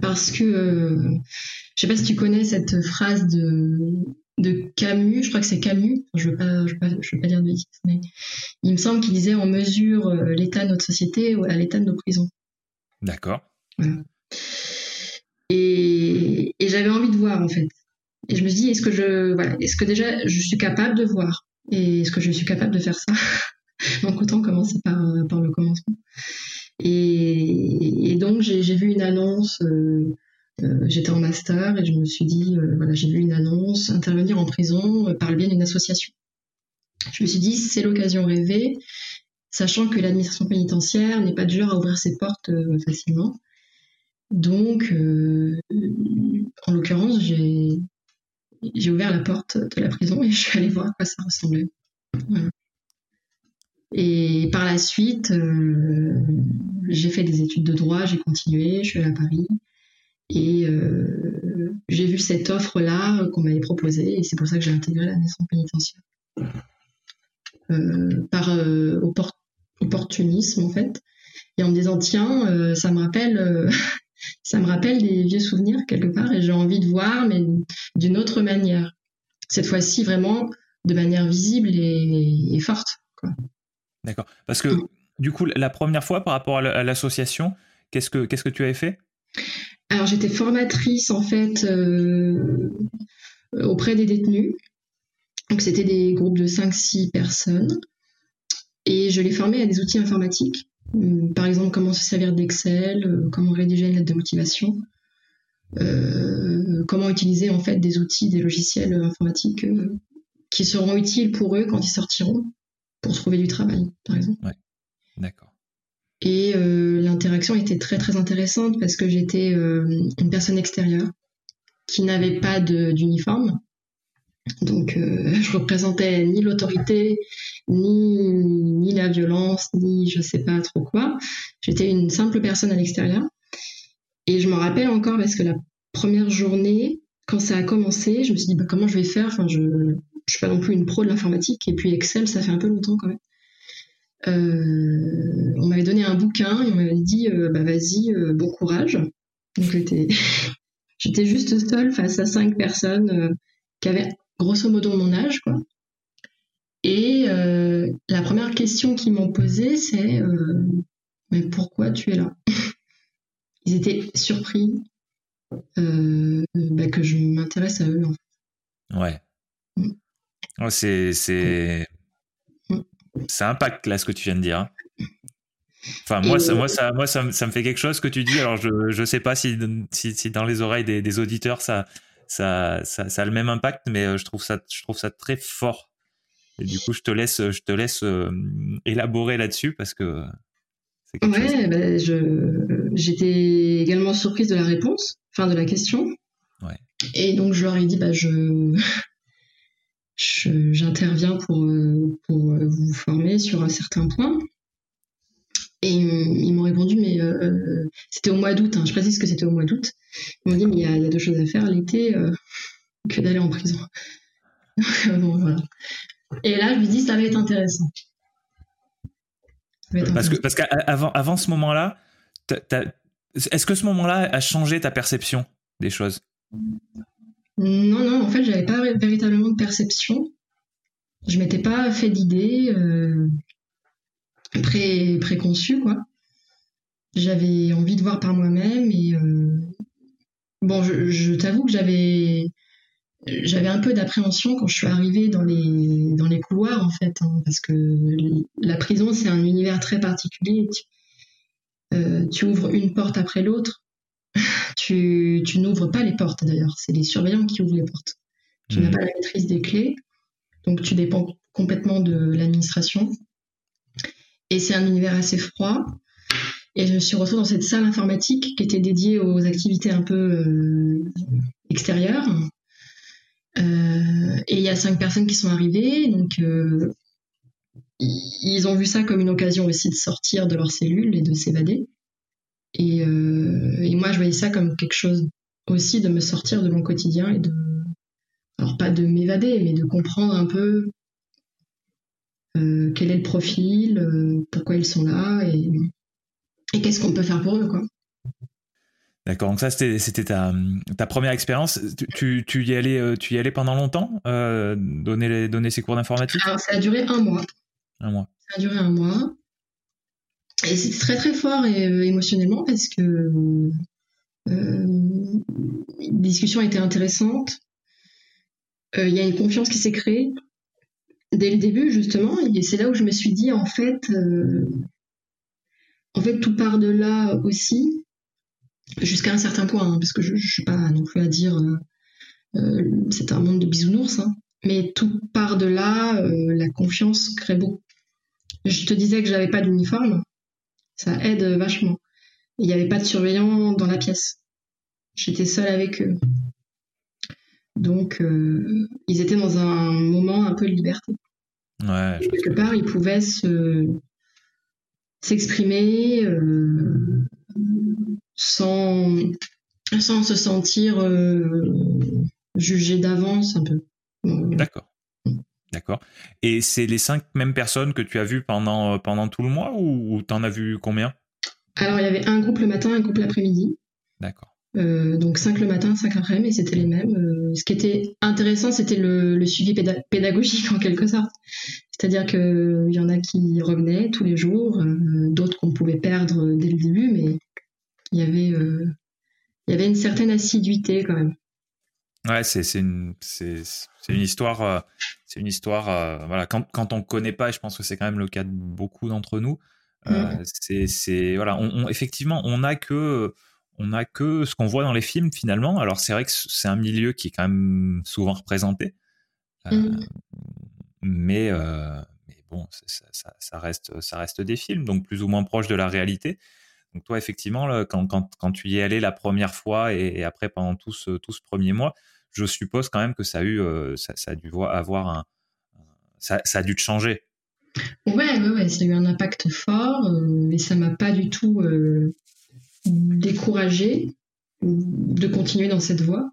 [SPEAKER 2] Parce que, euh, je sais pas si tu connais cette phrase de, de Camus, je crois que c'est Camus, je ne veux, pas, je veux, pas, dire de bêtises, mais il me semble qu'il disait on mesure l'état de notre société à l'état de nos prisons.
[SPEAKER 1] D'accord.
[SPEAKER 2] Et, et j'avais envie de voir en fait. Et je me dis, est-ce que je, voilà, est-ce que déjà je suis capable de voir? Et est-ce que je suis capable de faire ça? [LAUGHS] Donc autant commencer par, euh, par le commencement. Et, donc j'ai vu une annonce, euh, euh, j'étais en master et je me suis dit, voilà, j'ai vu une annonce, intervenir en prison par le biais d'une association. Je me suis dit, c'est l'occasion rêvée, sachant que l'administration pénitentiaire n'est pas du genre à ouvrir ses portes facilement. Donc, en l'occurrence, j'ai j'ai ouvert la porte de la prison et [LAUGHS] je suis allée voir à quoi ça ressemblait. Et par la suite, euh, j'ai fait des études de droit, j'ai continué, je suis allée à Paris et euh, j'ai vu cette offre-là qu'on m'avait proposée et c'est pour ça que j'ai intégré la maison pénitentiaire. Euh, par opportunisme en fait, et en me disant tiens, ça me rappelle [LAUGHS] ça me rappelle des vieux souvenirs quelque part et j'ai envie de voir, mais d'une autre manière. Cette fois-ci, vraiment de manière visible et, forte.
[SPEAKER 1] D'accord. Parce que du coup, la première fois par rapport à l'association, qu'est-ce que qu'est-ce que tu avais fait?
[SPEAKER 2] Alors j'étais formatrice en fait euh, auprès des détenus. Donc c'était des groupes de 5-6 personnes. Et je les formais à des outils informatiques. Hum, par exemple, comment se servir d'Excel, euh, comment rédiger une lettre de motivation, euh, comment utiliser en fait des outils, des logiciels informatiques qui seront utiles pour eux quand ils sortiront pour trouver du travail, par exemple.
[SPEAKER 1] Ouais. D'accord.
[SPEAKER 2] Et l'interaction était très très intéressante parce que j'étais une personne extérieure qui n'avait pas d'uniforme. Donc, euh, [LAUGHS] je représentais ni l'autorité, ni, ni la violence, ni je sais pas trop quoi. J'étais une simple personne à l'extérieur. Et je me rappelle encore parce que la première journée, quand ça a commencé, je me suis dit bah, comment je vais faire? Enfin, je ne suis pas non plus une pro de l'informatique. Et puis Excel, ça fait un peu longtemps quand même. Euh, on m'avait donné un bouquin et on m'avait dit euh, bah vas-y, bon courage. Donc j'étais [LAUGHS] j'étais juste seule face à cinq personnes qui avaient grosso modo mon âge, quoi. Et euh, la première question qu'ils m'ont posée, c'est euh, mais pourquoi tu es là? [LAUGHS] Ils étaient surpris euh, bah, que je m'intéresse à eux. En fait.
[SPEAKER 1] Ouais. Mm. c'est c'est mm. Ça impacte là ce que tu viens de dire. Enfin, moi, ça, moi, ça, moi ça, ça, me fait quelque chose que tu dis. Alors, je ne sais pas si, si, si, dans les oreilles des, des auditeurs, ça, ça, ça, ça, a le même impact, mais euh, je trouve ça, je trouve ça très fort. Et du coup, je te laisse, je te laisse euh, élaborer là-dessus parce que.
[SPEAKER 2] Ouais, je, j'étais également surprise de la réponse, enfin de la question.
[SPEAKER 1] Ouais.
[SPEAKER 2] Et donc je leur ai dit, bah je, j'interviens pour, euh, pour vous former sur un certain point. Et ils m'ont répondu, mais euh, euh, c'était au mois d'août, hein, je précise que c'était au mois d'août. Ils m'ont dit, mais il y, a deux choses à faire l'été euh, que d'aller en prison. [LAUGHS] Et là, je me dis, ça va être intéressant.
[SPEAKER 1] Parce qu'avant avant ce moment-là, est-ce que ce moment-là a changé ta perception des choses?
[SPEAKER 2] Non, non, en fait, j'avais pas véritablement de perception. Je m'étais pas fait d'idée pré préconçu quoi. J'avais envie de voir par moi-même et euh, bon, je, t'avoue que j'avais un peu d'appréhension quand je suis arrivée dans les couloirs en fait, hein, parce que la prison c'est un univers très particulier. Tu, euh, tu ouvres une porte après l'autre. Tu, tu n'ouvres pas les portes d'ailleurs, c'est les surveillants qui ouvrent les portes. Tu n'as mmh. pas la maîtrise des clés, donc tu dépends complètement de l'administration. Et c'est un univers assez froid. Et je me suis retrouvée dans cette salle informatique qui était dédiée aux activités un peu euh, extérieures. Euh, et il y a cinq personnes qui sont arrivées, donc euh, ils ont vu ça comme une occasion aussi de sortir de leur cellule et de s'évader. Et, et, moi, je voyais ça comme quelque chose aussi de me sortir de mon quotidien et de, alors pas de m'évader, mais de comprendre un peu euh, quel est le profil, euh, pourquoi ils sont là et, qu'est-ce qu'on peut faire pour eux. Quoi.
[SPEAKER 1] D'accord, donc ça c'était ta, ta, première expérience. Tu, tu, y allais, euh, tu y allais pendant longtemps, donner, donner ces cours d'informatique?
[SPEAKER 2] Alors ça a duré un mois.
[SPEAKER 1] Un mois.
[SPEAKER 2] Ça a duré un mois. Et c'était très très fort et, émotionnellement parce que euh, les discussions étaient intéressantes. Il y a une confiance qui s'est créée. Dès le début justement et c'est là où je me suis dit en fait euh, en fait tout part de là aussi jusqu'à un certain point hein, parce que je, ne suis pas non plus à dire euh, euh, c'est un monde de bisounours hein, mais tout part de là la confiance crée beau je te disais que j'avais pas d'uniforme ça aide vachement il n'y avait pas de surveillant dans la pièce j'étais seule avec eux donc, euh, ils étaient dans un moment un peu de liberté.
[SPEAKER 1] Ouais,
[SPEAKER 2] quelque part, ils pouvaient se, s'exprimer euh, sans, sans se sentir euh, jugé d'avance un peu.
[SPEAKER 1] D'accord. D'accord. Et c'est les cinq mêmes personnes que tu as vues pendant, pendant tout le mois ou, tu en as vu combien?
[SPEAKER 2] Alors, il y avait un groupe le matin, un groupe l'après-midi.
[SPEAKER 1] D'accord.
[SPEAKER 2] Euh, donc 5 le matin, 5 l'après-midi, mais c'était les mêmes. Euh, ce qui était intéressant, c'était le, suivi pédagogique en quelque sorte. C'est-à-dire qu'il y en a qui revenaient tous les jours, euh, d'autres qu'on pouvait perdre dès le début, mais il y avait, il y avait une certaine assiduité quand même.
[SPEAKER 1] Ouais, c'est une, une histoire. c'est une histoire. voilà, quand, quand on connaît pas, et je pense que c'est quand même le cas de beaucoup d'entre nous, mmh. c'est voilà, on, effectivement, on n'a que on a que ce qu'on voit dans les films finalement. Alors c'est vrai que c'est un milieu qui est quand même souvent représenté, mmh. mais, mais bon, ça, ça, reste ça reste des films, donc plus ou moins proches de la réalité. Donc toi, effectivement, quand, quand, quand, tu y es allé la première fois et, après pendant tout ce, tout ce premier mois, je suppose quand même que ça a eu, euh, ça, a dû avoir un, ça, ça, a dû te changer.
[SPEAKER 2] Ouais, ouais, ouais, ça a eu un impact fort, euh, mais ça m'a pas du tout euh, découragé de continuer dans cette voie.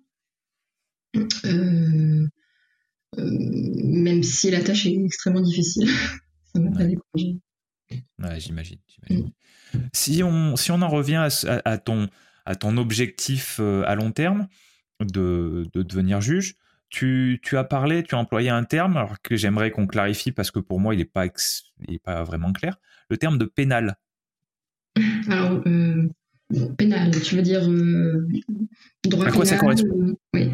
[SPEAKER 2] même si la tâche est extrêmement difficile, [LAUGHS] ça m'a pas découragé.
[SPEAKER 1] Ouais, j'imagine. Si on, si on en revient à, ton, à ton objectif à long terme de, de devenir juge, tu, tu, as parlé, tu as employé un terme alors que j'aimerais qu'on clarifie parce que pour moi il n'est pas, pas vraiment clair, le terme de pénal. [LAUGHS]
[SPEAKER 2] Alors, euh, pénal, tu veux dire euh, droit à quoi ça correspond? Oui.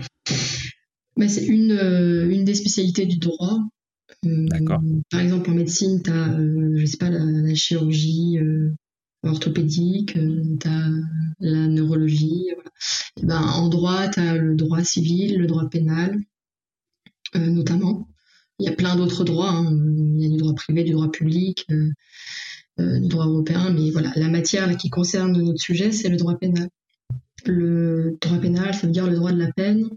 [SPEAKER 2] Bah, c'est une, une des spécialités du droit. D'accord. Par exemple, en médecine, tu as, je sais pas, la, la chirurgie, orthopédique, euh, tu as la neurologie. Ben, en droit, tu as le droit civil, le droit pénal, euh, notamment. Il y a plein d'autres droits. Hein. Il y a du droit privé, du droit public, euh, du droit européen. Mais voilà, la matière qui concerne notre sujet, c'est le droit pénal. Le droit pénal, ça veut dire le droit de la peine.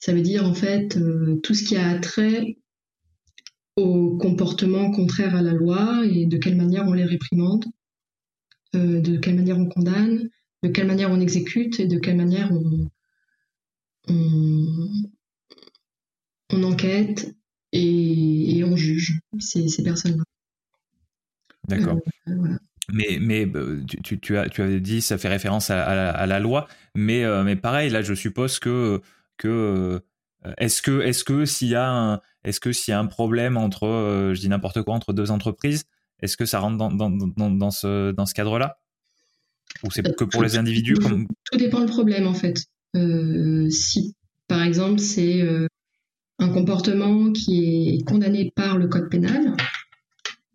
[SPEAKER 2] Ça veut dire en fait tout ce qui a trait au comportement contraire à la loi et de quelle manière on les réprimande euh, de quelle manière on condamne, de quelle manière on exécute et de quelle manière on, on, enquête et, on juge ces, ces personnes-là.
[SPEAKER 1] D'accord. Euh, mais, mais euh, tu, tu, as, tu avais dit, ça fait référence à, la, loi, mais, mais pareil, là, je suppose que, que est-ce que, est-ce que s'il y a un, est-ce que s'il y a un problème entre, je dis n'importe quoi, entre deux entreprises, est-ce que ça rentre dans, dans, dans, dans ce, dans ce cadre-là? Ou c'est que pour les individus
[SPEAKER 2] Tout dépend le problème en fait. Euh, si par exemple c'est euh, un comportement qui est condamné par le code pénal,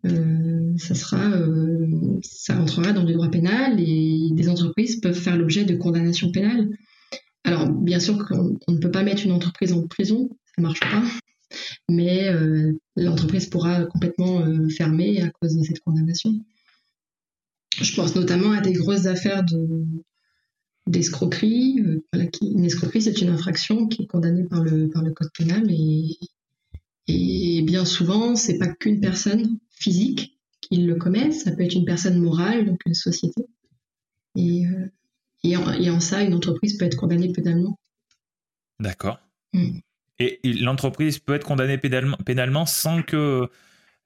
[SPEAKER 2] euh, ça sera, ça entrera dans du droit pénal et des entreprises peuvent faire l'objet de condamnation pénale. Alors bien sûr qu'on ne peut pas mettre une entreprise en prison, ça marche pas mais l'entreprise pourra complètement fermer à cause de cette condamnation. Je pense notamment à des grosses affaires de d'escroquerie. Euh, une escroquerie, c'est une infraction qui est condamnée par le, par le code pénal et, et bien souvent, c'est pas qu'une personne physique qui le commet, ça peut être une personne morale, donc une société. Et, et, en, ça, une entreprise peut être condamnée pénalement.
[SPEAKER 1] D'accord. Mm. Et, l'entreprise peut être condamnée pénalement, sans que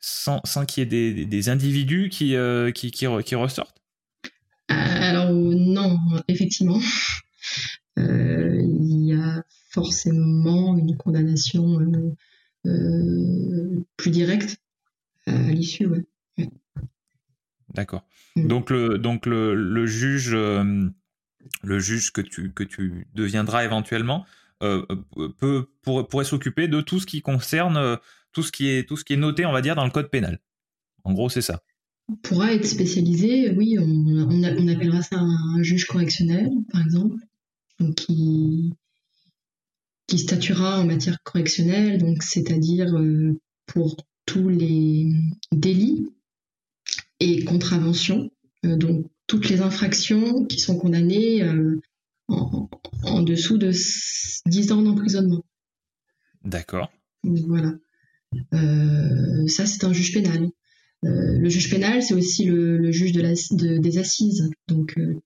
[SPEAKER 1] sans, sans qu'il y ait des, des individus qui, euh, qui, qui, qui, ressortent?
[SPEAKER 2] Alors non, effectivement. Euh, il y a forcément une condamnation euh, plus directe à l'issue. Ouais.
[SPEAKER 1] D'accord. Mm. Donc, le, donc le, le juge, le juge que tu, que tu deviendras éventuellement, euh, euh, peut, pourrait s'occuper de tout ce qui concerne euh, tout ce qui est tout ce qui est noté, on va dire, dans le code pénal. En gros, c'est ça.
[SPEAKER 2] Pourra être spécialisé, oui, on, appellera ça un, juge correctionnel, par exemple, qui, qui statuera en matière correctionnelle, donc c'est-à-dire pour tous les délits et contraventions, donc toutes les infractions qui sont condamnées en, dessous de 10 ans d'emprisonnement.
[SPEAKER 1] D'accord.
[SPEAKER 2] Voilà. Euh, ça, c'est un juge pénal. Euh, le juge pénal, c'est aussi le, juge des assises. Donc, euh,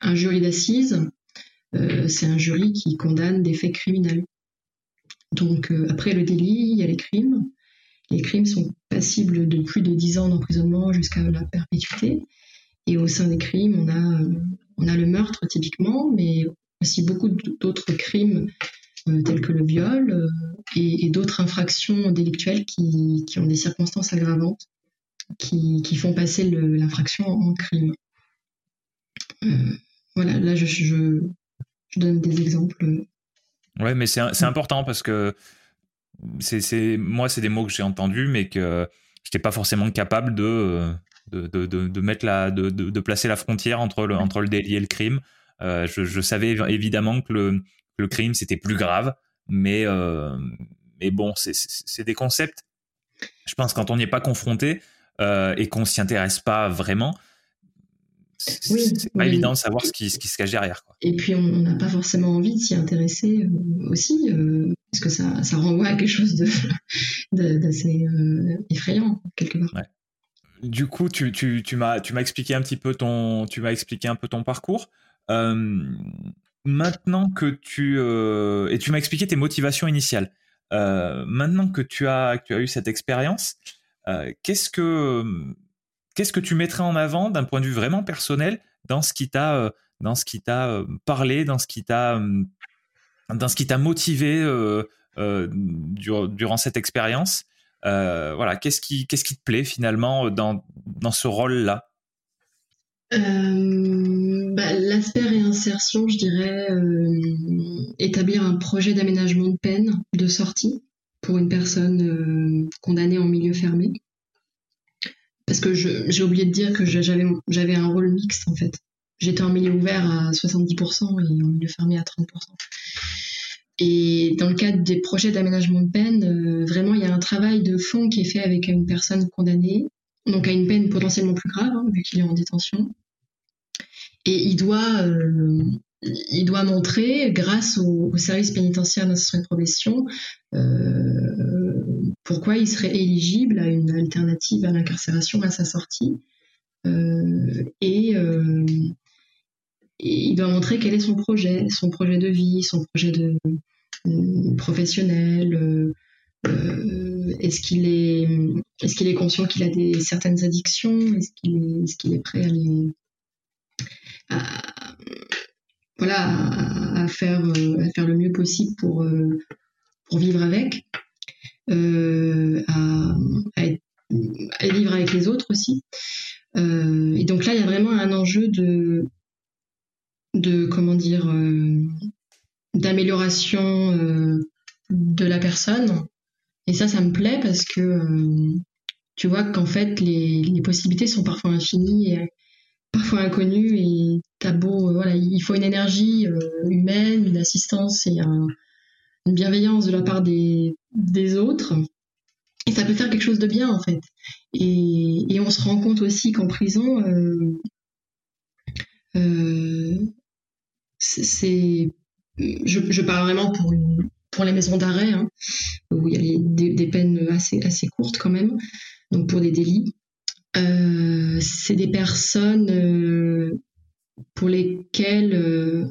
[SPEAKER 2] un jury d'assises, c'est un jury qui condamne des faits criminels. Donc, après le délit, il y a les crimes. Les crimes sont passibles de plus de 10 ans d'emprisonnement jusqu'à la perpétuité. Et au sein des crimes, on a on a le meurtre typiquement, mais aussi beaucoup d'autres crimes euh, tels que le viol euh, et, d'autres infractions délictuelles qui, ont des circonstances aggravantes qui, font passer l'infraction en crime. Euh, voilà, là je, donne des exemples
[SPEAKER 1] Ouais, mais c'est mm. important parce que c'est moi, c'est des mots que j'ai entendus, mais que je n'étais pas forcément capable de, de, de, de mettre la, de, de, placer la frontière entre le, entre le délit et le crime. Euh, je, je, savais évidemment que le, le crime c'était plus grave, mais, euh, mais bon, c'est des concepts. Je pense quand on n'y est pas confronté euh, et qu'on s'y intéresse pas vraiment, c'est pas évident de savoir ce qui, ce qui, se cache derrière. Quoi.
[SPEAKER 2] Et puis on n'a pas forcément envie de s'y intéresser euh, aussi, euh, parce que ça, ça, renvoie à quelque chose [LAUGHS] d'assez euh, effrayant quelque part. Ouais.
[SPEAKER 1] Du coup, tu, tu, tu m'as expliqué un petit peu ton, tu m'as expliqué un peu ton parcours. Maintenant que tu et tu m'as expliqué tes motivations initiales. maintenant que tu as, tu as eu cette expérience, qu'est-ce que qu'est-ce que tu mettrais en avant d'un point de vue vraiment personnel dans ce qui t'a euh, dans ce qui t'a euh, parlé, dans ce qui t'a euh, dans ce qui t'a motivé durant cette expérience? Voilà, qu'est-ce qui qu'est-ce qui te plaît finalement dans dans ce rôle-là
[SPEAKER 2] bah, L'aspect réinsertion, je dirais, établir un projet d'aménagement de peine de sortie pour une personne condamnée en milieu fermé parce que j'ai oublié de dire que j'avais un rôle mixte en fait. J'étais en milieu ouvert à 70% et en milieu fermé à 30%. Et dans le cadre des projets d'aménagement de peine, euh, vraiment, il y a un travail de fond qui est fait avec une personne condamnée, donc à une peine potentiellement plus grave, hein, vu qu'il est en détention. Et il doit, euh, il doit montrer, grâce au, service pénitentiaire d'insertion de probation, euh, pourquoi il serait éligible à une alternative à l'incarcération à sa sortie. Euh, et, et, il doit montrer quel est son projet, son projet de vie, son projet de professionnel. Est-ce qu'il est, est-ce qu'il est conscient qu'il a des certaines addictions? Est-ce qu'il est, prêt à les voilà, euh, faire le mieux possible pour, euh, vivre avec, euh, à, vivre avec les autres aussi. et donc là, il y a vraiment un enjeu de comment dire, d'amélioration de la personne. Et ça, ça me plaît parce que tu vois qu'en fait, les, les, possibilités sont parfois infinies et parfois inconnues et t'as beau, euh, voilà, il faut une énergie euh, humaine, une assistance et une bienveillance de la part des, des, autres. Et ça peut faire quelque chose de bien, en fait. Et, et on se rend compte aussi qu'en prison, euh, c'est. Je, je, parle vraiment pour, une, pour les maisons d'arrêt, hein, où il y a des, peines assez, courtes quand même, donc pour des délits. Euh, c'est des personnes pour lesquels euh,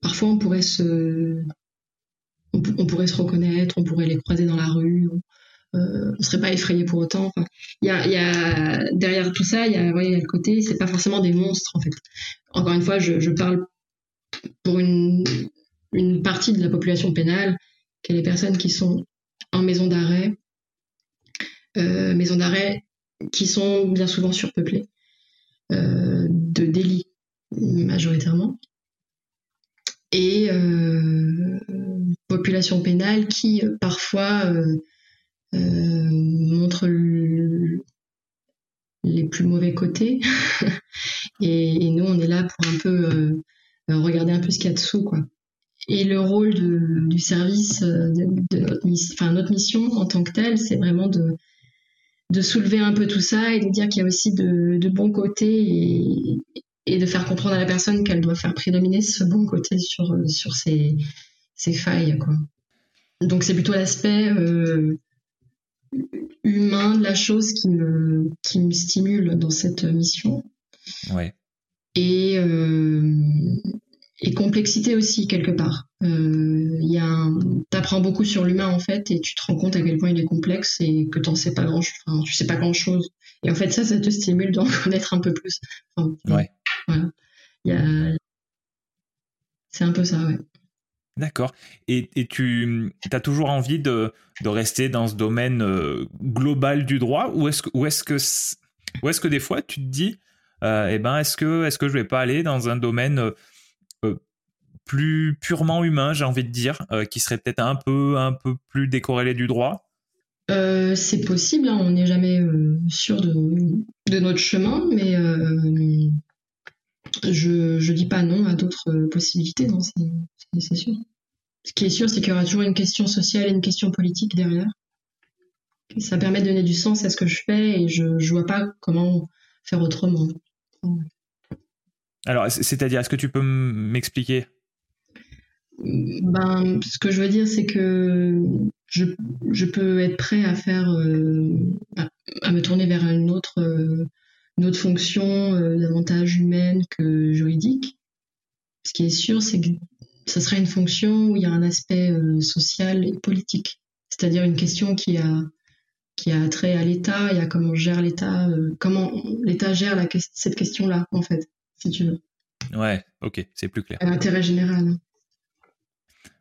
[SPEAKER 2] parfois on pourrait se on, pourrait se reconnaître, on pourrait les croiser dans la rue, on, euh, on serait pas effrayé pour autant. Il y, a, derrière tout ça, il y a, le côté, c'est pas forcément des monstres en fait. Encore une fois, je parle pour une, une partie de la population pénale, qui est les personnes qui sont en maison d'arrêt, euh, maison d'arrêt qui sont bien souvent surpeuplées euh, de délits majoritairement, et euh, population pénale qui parfois montre les plus mauvais côtés. [LAUGHS] et, nous, on est là pour un peu regarder un peu ce qu'il y a dessous, quoi. Et le rôle du service, de, notre, enfin, notre mission en tant que telle, c'est vraiment de, de soulever un peu tout ça et de dire qu'il y a aussi de, de bons côtés et, et de faire comprendre à la personne qu'elle doit faire prédominer ce bon côté sur, euh, sur ses, ses failles. Quoi. Donc c'est plutôt l'aspect euh, humain de la chose qui me, qui me stimule dans cette mission.
[SPEAKER 1] Ouais.
[SPEAKER 2] Et, euh, et complexité aussi quelque part. Euh, y a t'apprends beaucoup sur l'humain en fait et tu te rends compte à quel point il est complexe et que t'en sais pas grand, enfin, tu sais pas grand chose. Et en fait ça, ça te stimule d'en [LAUGHS] connaître un peu plus.
[SPEAKER 1] ouais.
[SPEAKER 2] C'est un peu ça, ouais.
[SPEAKER 1] D'accord. Et, et, tu as toujours envie de, de, rester dans ce domaine euh, global du droit ou est-ce que, ou est-ce que, ou est-ce que des fois tu te dis, euh, eh ben, est-ce que, est-ce que je vais pas aller dans un domaine euh, plus purement humain, j'ai envie de dire, qui serait peut-être un peu, un peu plus décorrélé du droit?
[SPEAKER 2] C'est possible, hein, on n'est jamais sûr de, notre chemin, mais je ne dis pas non à d'autres possibilités, c'est sûr. Ce qui est sûr, c'est qu'il y aura toujours une question sociale et une question politique derrière. Ça permet de donner du sens à ce que je fais et je ne vois pas comment faire autrement.
[SPEAKER 1] Alors, c'est-à-dire, est-ce que tu peux m'expliquer?
[SPEAKER 2] Ben, ce que je veux dire, c'est que je, peux être prêt à faire, euh, à, me tourner vers une autre, euh, fonction euh, davantage humaine que juridique. Ce qui est sûr, c'est que ce sera une fonction où il y a un aspect social et politique, c'est-à-dire une question qui a trait à l'État et à comment gère l'État, comment l'État gère cette question-là, en fait, si tu veux.
[SPEAKER 1] Ouais, ok, c'est plus clair.
[SPEAKER 2] À l'intérêt général.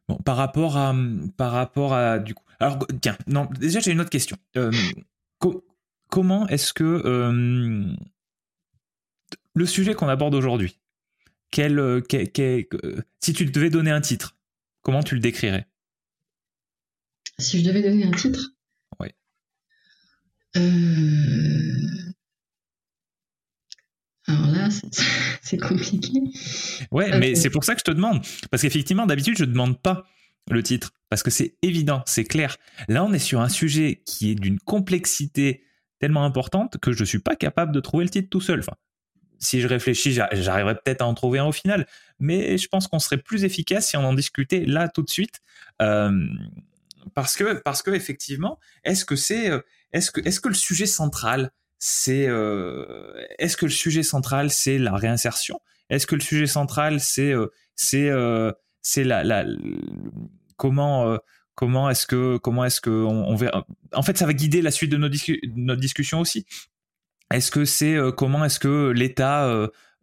[SPEAKER 1] Bon, par rapport à, par rapport à, du coup, alors tiens, non, déjà j'ai une autre question. Euh, comment est-ce que euh, le sujet qu'on aborde aujourd'hui, quel, euh, si tu devais donner un titre, comment tu le décrirais?
[SPEAKER 2] Si je devais donner un titre?
[SPEAKER 1] Oui.
[SPEAKER 2] Alors là, [LAUGHS] c'est compliqué.
[SPEAKER 1] Ouais, mais c'est pour ça que je te demande. Parce qu'effectivement, d'habitude, je ne demande pas le titre. Parce que c'est évident, c'est clair. Là, on est sur un sujet qui est d'une complexité tellement importante que je ne suis pas capable de trouver le titre tout seul. Enfin, si je réfléchis, j'arriverai peut-être à en trouver un au final. Mais je pense qu'on serait plus efficace si on en discutait là tout de suite. Euh, parce que, parce que effectivement, est-ce que c'est, euh, est-ce que, est-ce que le sujet central, c'est euh, est-ce que le sujet central c'est la réinsertion? Est-ce que le sujet central c'est euh, c'est euh, c'est la, la, comment comment est-ce que comment est-ce que on, verra? En fait ça va guider la suite de nos notre discussion aussi. Est-ce que c'est comment est-ce que l'État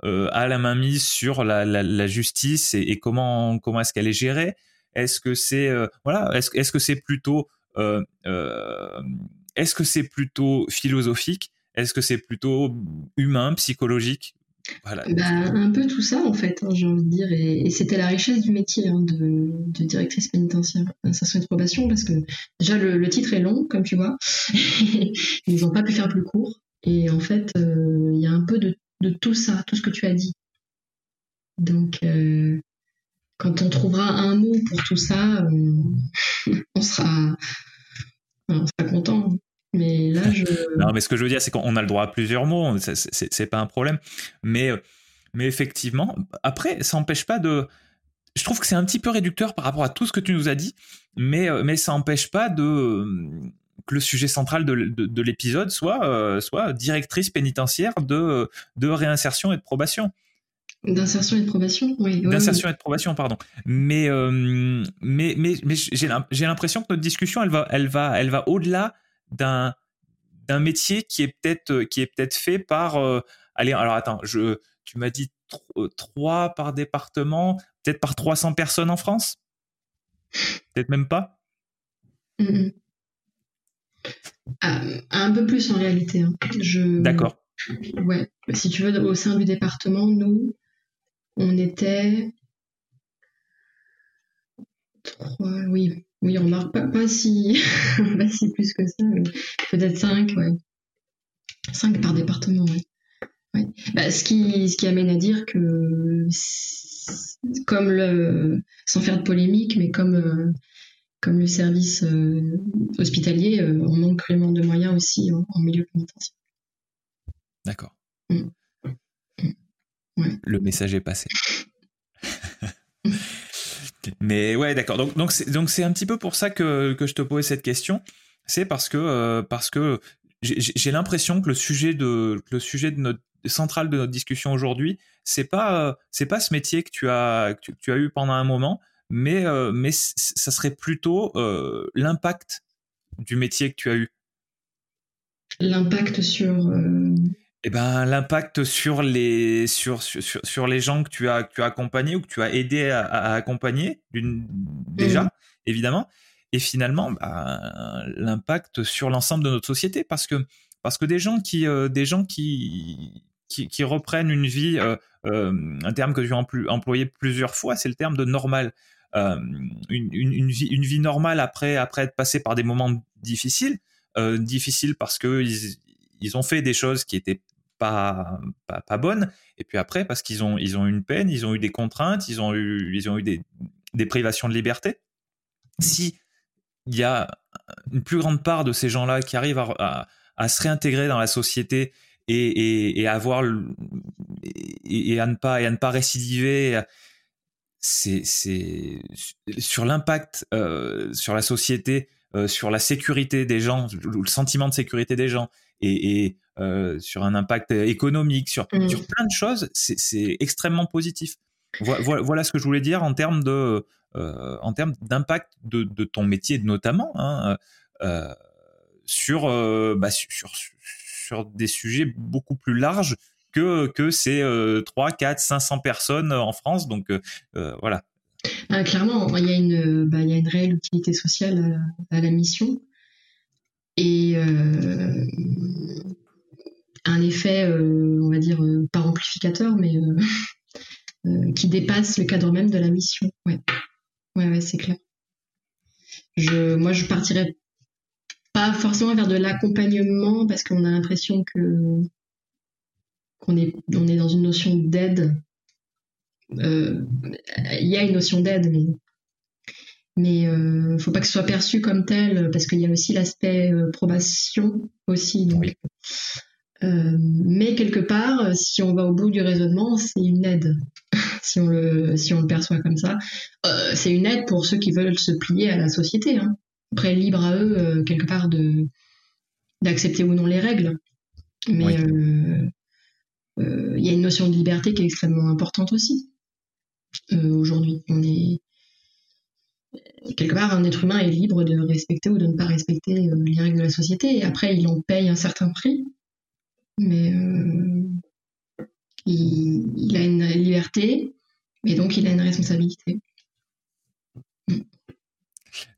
[SPEAKER 1] a la main mise sur la, la, la justice et, et, comment comment est-ce qu'elle est gérée? Est-ce que c'est voilà est-ce est-ce que c'est plutôt est-ce que c'est plutôt philosophique? Est-ce que c'est plutôt humain, psychologique?
[SPEAKER 2] Bah, un peu tout ça en fait, hein, j'ai envie de dire, et, c'était la richesse du métier hein, de, directrice pénitentiaire, d'insertion et de probation, parce que déjà le, titre est long, comme tu vois, [LAUGHS] ils n'ont pas pu faire plus court, et en fait euh, il y a un peu de, tout ça, tout ce que tu as dit. Donc euh, quand on trouvera un mot pour tout ça, [LAUGHS] sera, on sera content. Mais là, je. [LAUGHS]
[SPEAKER 1] non, mais ce que je veux dire, c'est qu'on a le droit à plusieurs mots, c'est pas un problème. Mais, mais effectivement, après, ça n'empêche pas de. Je trouve que c'est un petit peu réducteur par rapport à tout ce que tu nous as dit, mais, mais ça n'empêche pas de que le sujet central de, de, l'épisode soit, euh, soit directrice pénitentiaire de, de réinsertion et de probation.
[SPEAKER 2] D'insertion et de probation, oui.
[SPEAKER 1] D'insertion et de probation, pardon. Mais, euh, mais, mais, mais j'ai l'impression que notre discussion, elle va, elle va, elle va au-delà d'un d'un métier qui est peut-être euh, qui est peut-être fait par euh, allez alors attends je tu m'as dit euh, trois par département peut-être par 300 personnes en France? Peut-être même pas?
[SPEAKER 2] Ah, un peu plus en réalité hein. je
[SPEAKER 1] d'accord.
[SPEAKER 2] Ouais si tu veux au sein du département nous on était trois oui oui, on remarque pas, pas, si, [LAUGHS] pas si plus que ça, peut-être 5, ouais. 5 par département, ouais. Bah, ce, qui, ce qui amène à dire que, comme le, sans faire de polémique, mais comme, euh, comme le service euh, hospitalier, euh, on manque cruellement de moyens aussi en, milieu pénitentiaire.
[SPEAKER 1] D'accord. Mm. Mm. Ouais. Le message est passé. Mais ouais, d'accord. Donc donc c'est donc c'est un petit peu pour ça que que je te posais cette question. C'est parce que euh, parce que j'ai l'impression que le sujet de le sujet de notre central de notre discussion aujourd'hui, c'est pas euh, c'est pas ce métier que tu as que tu, as eu pendant un moment, mais euh, mais ça serait plutôt l'impact du métier que tu as eu.
[SPEAKER 2] L'impact sur
[SPEAKER 1] eh ben, l'impact sur les sur, sur, sur, les gens que tu as que tu as accompagnés ou que tu as aidé à, accompagner déjà mmh. évidemment et finalement bah, l'impact sur l'ensemble de notre société parce que parce que des gens qui euh, des gens qui qui, reprennent une vie, un terme que j'ai employé plusieurs fois, c'est le terme de normal. Une, vie, une vie normale après, après être passé par des moments difficiles, difficiles parce que ils, ont fait des choses qui étaient pas, pas, pas bonnes, et puis après parce qu'ils ont, ils ont eu une peine, ils ont eu des contraintes, ils ont eu, ils ont eu des, des privations de liberté. Si il y a une plus grande part de ces gens-là qui arrivent à, à, se réintégrer dans la société et, et, et avoir et, à ne pas et à ne pas récidiver c'est sur l'impact euh, sur la société euh, sur la sécurité des gens le sentiment de sécurité des gens et, et euh, sur un impact économique sur, mmh. sur plein de choses c'est extrêmement positif voilà, voilà, ce que je voulais dire en termes de euh, en termes d'impact de, de, ton métier notamment hein, euh, sur, bah, sur, sur des sujets beaucoup plus larges que, que ces 3, 4, 500 personnes en France. Donc voilà.
[SPEAKER 2] Ah, clairement, il y, a une, bah, il y a une réelle utilité sociale à, la mission. Et un effet, on va dire, pas amplificateur, mais [LAUGHS] qui dépasse le cadre même de la mission. Ouais. Ouais, ouais, c'est clair. Je, moi, je partirais pas forcément vers de l'accompagnement parce qu'on a l'impression que qu'on est, on est dans une notion d'aide. Euh, il y a une notion d'aide, mais mais euh, faut pas que ce soit perçu comme tel parce qu'il y a aussi l'aspect euh, probation aussi. Donc, euh, mais quelque part, si on va au bout du raisonnement, c'est une aide [LAUGHS] si on le, si on le perçoit comme ça. Euh, c'est une aide pour ceux qui veulent se plier à la société. Hein. Après, libre à eux, euh, quelque part, de d'accepter ou non les règles. Mais euh, il y a une notion de liberté qui est extrêmement importante aussi. Aujourd'hui, on est quelque part, un être humain est libre de respecter ou de ne pas respecter les règles de la société. Et après, il en paye un certain prix. Mais il, a une liberté, et donc il a une responsabilité.
[SPEAKER 1] Mm.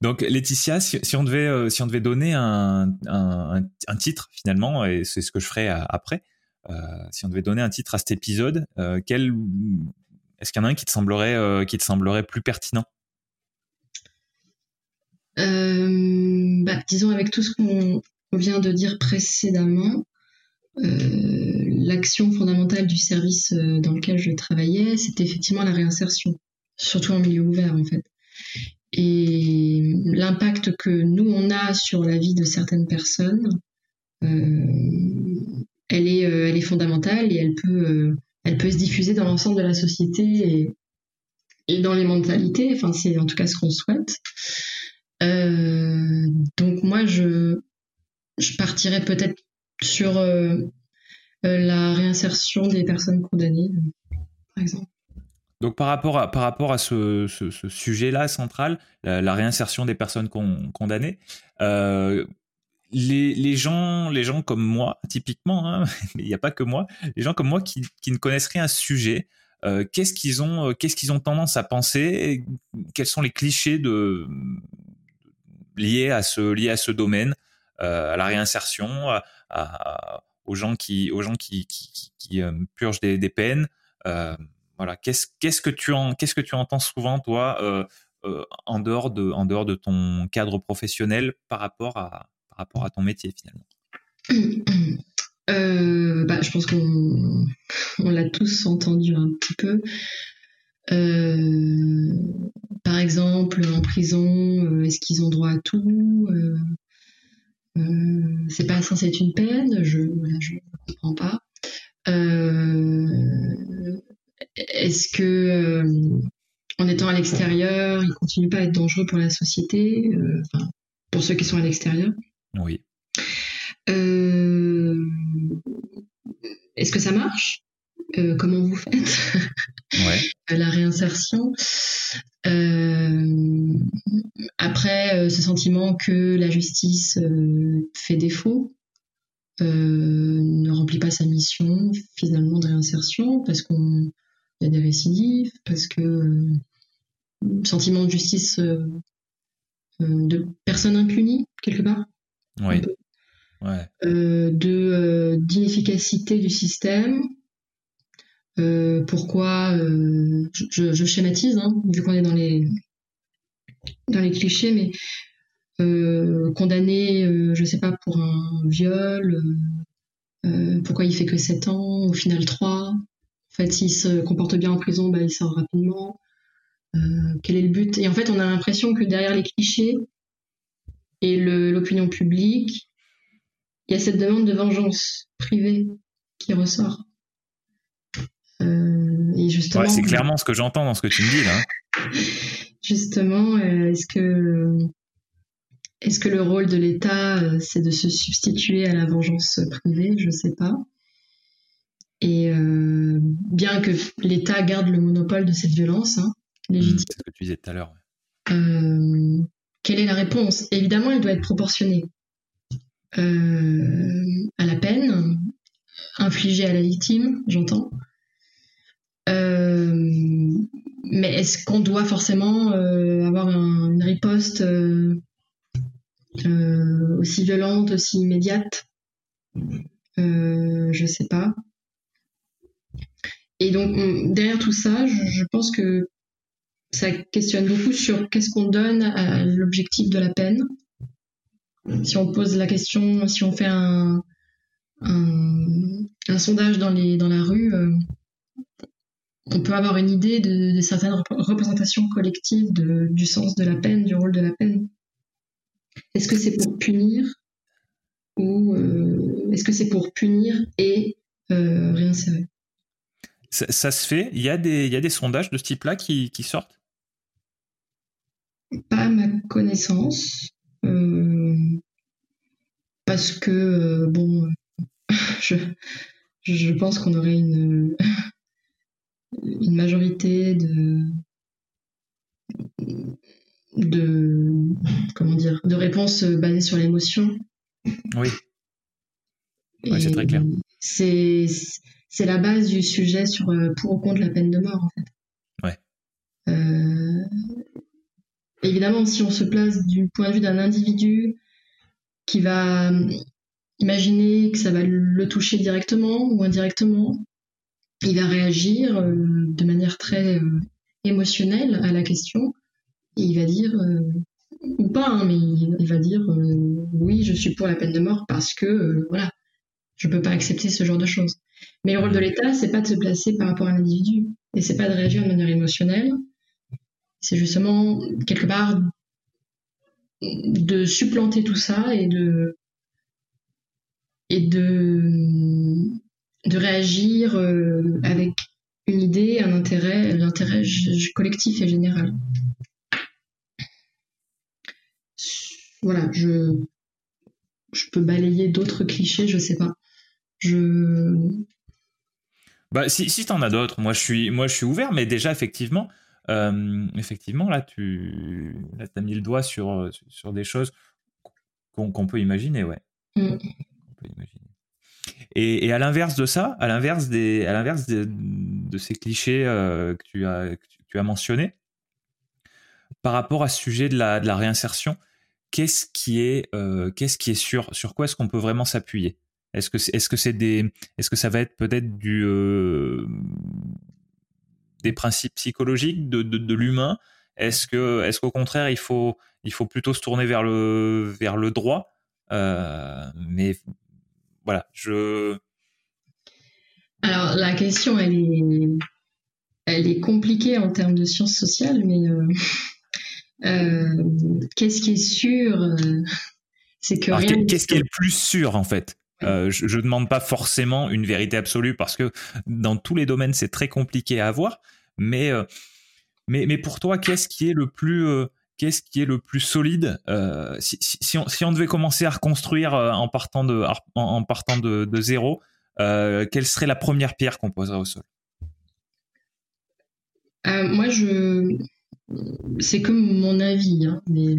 [SPEAKER 1] Donc Laetitia, si, on devait euh, si on devait donner un, titre finalement, et c'est ce que je ferai après, euh, si on devait donner un titre à cet épisode, euh, quel est-ce qu'il y en a un qui te semblerait qui te semblerait plus pertinent?
[SPEAKER 2] Bah, Disons avec tout ce qu'on vient de dire précédemment, euh, l'action fondamentale du service euh, dans lequel je travaillais, c'était effectivement la réinsertion, surtout en milieu ouvert en fait. Et l'impact que nous on a sur la vie de certaines personnes, euh, elle est, elle est fondamentale et elle peut, elle peut se diffuser dans l'ensemble de la société et, et, dans les mentalités. Enfin, c'est en tout cas ce qu'on souhaite. donc moi, je, je partirais peut-être sur euh, euh, la réinsertion des personnes condamnées, par exemple.
[SPEAKER 1] Donc par rapport à, par rapport à ce, sujet-là central, la, réinsertion des personnes condamnées, euh, les, gens, les gens comme moi, typiquement, hein, [LAUGHS] mais il n'y a pas que moi, les gens comme moi qui, ne connaissent rien à ce sujet, qu'est-ce qu'ils ont, qu'est-ce qu'ils ont tendance à penser Quels sont les clichés liés à ce, liés à ce domaine, à la réinsertion, aux gens qui, aux gens qui, qui, euh, purgent des, peines. Euh, voilà, qu'est-ce qu'est-ce que tu en qu'est-ce que tu entends souvent toi euh, en dehors de en dehors de ton cadre professionnel par rapport à par rapport à ton métier finalement? [COUGHS]
[SPEAKER 2] Bah, je pense qu'on on l'a tous entendu un petit peu. par exemple, en prison, est-ce qu'ils ont droit à tout? Euh, c'est pas censé être une peine, je ne comprends pas. Euh, est-ce que euh, en étant à l'extérieur, il continue pas à être dangereux pour la société, pour ceux qui sont à l'extérieur?
[SPEAKER 1] Oui.
[SPEAKER 2] Est-ce que ça marche? Comment vous faites? [LAUGHS] La réinsertion après, euh, ce sentiment que la justice euh, fait défaut, euh, ne remplit pas sa mission finalement de réinsertion parce qu'il y a des récidives, parce que sentiment de justice de personnes impunies quelque part.
[SPEAKER 1] Oui.
[SPEAKER 2] de d'inefficacité du système pourquoi je, schématise, hein, vu qu'on est dans les dans les clichés, mais condamné, je sais pas, pour un viol, pourquoi il fait que 7 ans, au final 3 En fait, s'il se comporte bien en prison, bah, il sort rapidement. quel est le but? Et en fait, on a l'impression que derrière les clichés, et l'opinion publique, il y a cette demande de vengeance privée qui ressort.
[SPEAKER 1] Euh, et justement, c'est clairement ce que j'entends dans ce que tu me dis là. [LAUGHS]
[SPEAKER 2] justement, euh, est-ce que est-ce que le rôle de l'État, euh, c'est de se substituer à la vengeance privée? Je ne sais pas. Et bien que l'État garde le monopole de cette violence hein,
[SPEAKER 1] légitime. c'est ce que tu disais tout à l'heure
[SPEAKER 2] quelle est la réponse? Évidemment, elle doit être proportionnée euh, à la peine infligée à la victime, j'entends. Euh, mais est-ce qu'on doit forcément euh, avoir une riposte aussi violente, aussi immédiate? Je sais pas. Et donc derrière tout ça, je pense que ça questionne beaucoup sur qu'est-ce qu'on donne à l'objectif de la peine. Si on pose la question, si on fait un, sondage dans, les, dans la rue, euh, on peut avoir une idée de, certaines représentations collectives de, du sens de la peine, du rôle de la peine. Est-ce que c'est pour punir ou euh, est-ce que c'est pour punir et euh, réinsérer?
[SPEAKER 1] Ça, se fait? Il y, a des, il y a des sondages de ce type-là qui, qui sortent?
[SPEAKER 2] Pas à ma connaissance. Euh, parce que, euh, bon, [LAUGHS] je, je pense qu'on aurait une, une majorité de, de, comment dire, de réponses basées sur l'émotion.
[SPEAKER 1] Oui. c'est très clair.
[SPEAKER 2] C'est, c'est la base du sujet sur euh, pour ou contre la peine de mort, en fait.
[SPEAKER 1] Ouais.
[SPEAKER 2] Euh, Évidemment, si on se place du point de vue d'un individu qui va imaginer que ça va le toucher directement ou indirectement, il va réagir euh, de manière très euh, émotionnelle à la question et il va dire ou pas, hein, mais il, va dire oui, je suis pour la peine de mort parce que voilà, je peux pas accepter ce genre de choses. Mais le rôle de l'État, c'est pas de se placer par rapport à l'individu et c'est pas de réagir de manière émotionnelle, c'est justement quelque part de supplanter tout ça et de et de de réagir euh, avec une idée, un intérêt, l'intérêt collectif et général. Voilà, je je peux balayer d'autres clichés, je sais pas. Je
[SPEAKER 1] bah si si t'en as d'autres, moi je suis moi je suis ouvert, mais déjà effectivement, euh, effectivement, là, tu as mis le doigt sur, sur des choses qu'on peut imaginer, ouais. Mm. Et, à l'inverse de ça, à l'inverse des, à l'inverse de, ces clichés euh, que, tu as, as mentionnés, par rapport à ce sujet de la, réinsertion, qu'est-ce qui est, euh, qu'est-ce qui est sûr? Sur quoi est-ce qu'on peut vraiment s'appuyer? Est-ce que, est-ce que c'est des, est-ce que ça va être peut-être du, des principes psychologiques de, l'humain? Est-ce que, est-ce qu'au contraire, il faut, il faut plutôt se tourner vers le, vers le droit? Euh, Mais voilà, je.
[SPEAKER 2] Alors la question, elle est, elle est compliquée en termes de sciences sociales, mais euh, [LAUGHS] euh, qu'est-ce qui est sûr [LAUGHS]
[SPEAKER 1] C'est que rien. Qu'est-ce qui est le plus sûr en fait? Je ne demande pas forcément une vérité absolue parce que dans tous les domaines c'est très compliqué à avoir. Mais, euh, mais, mais pour toi, qu'est-ce qui est le plus, euh, qu'est-ce qui est le plus solide euh, si, on, devait commencer à reconstruire en partant de, en, partant de, zéro, quelle serait la première pierre qu'on poserait au sol?
[SPEAKER 2] Moi, c'est comme mon avis, hein, mais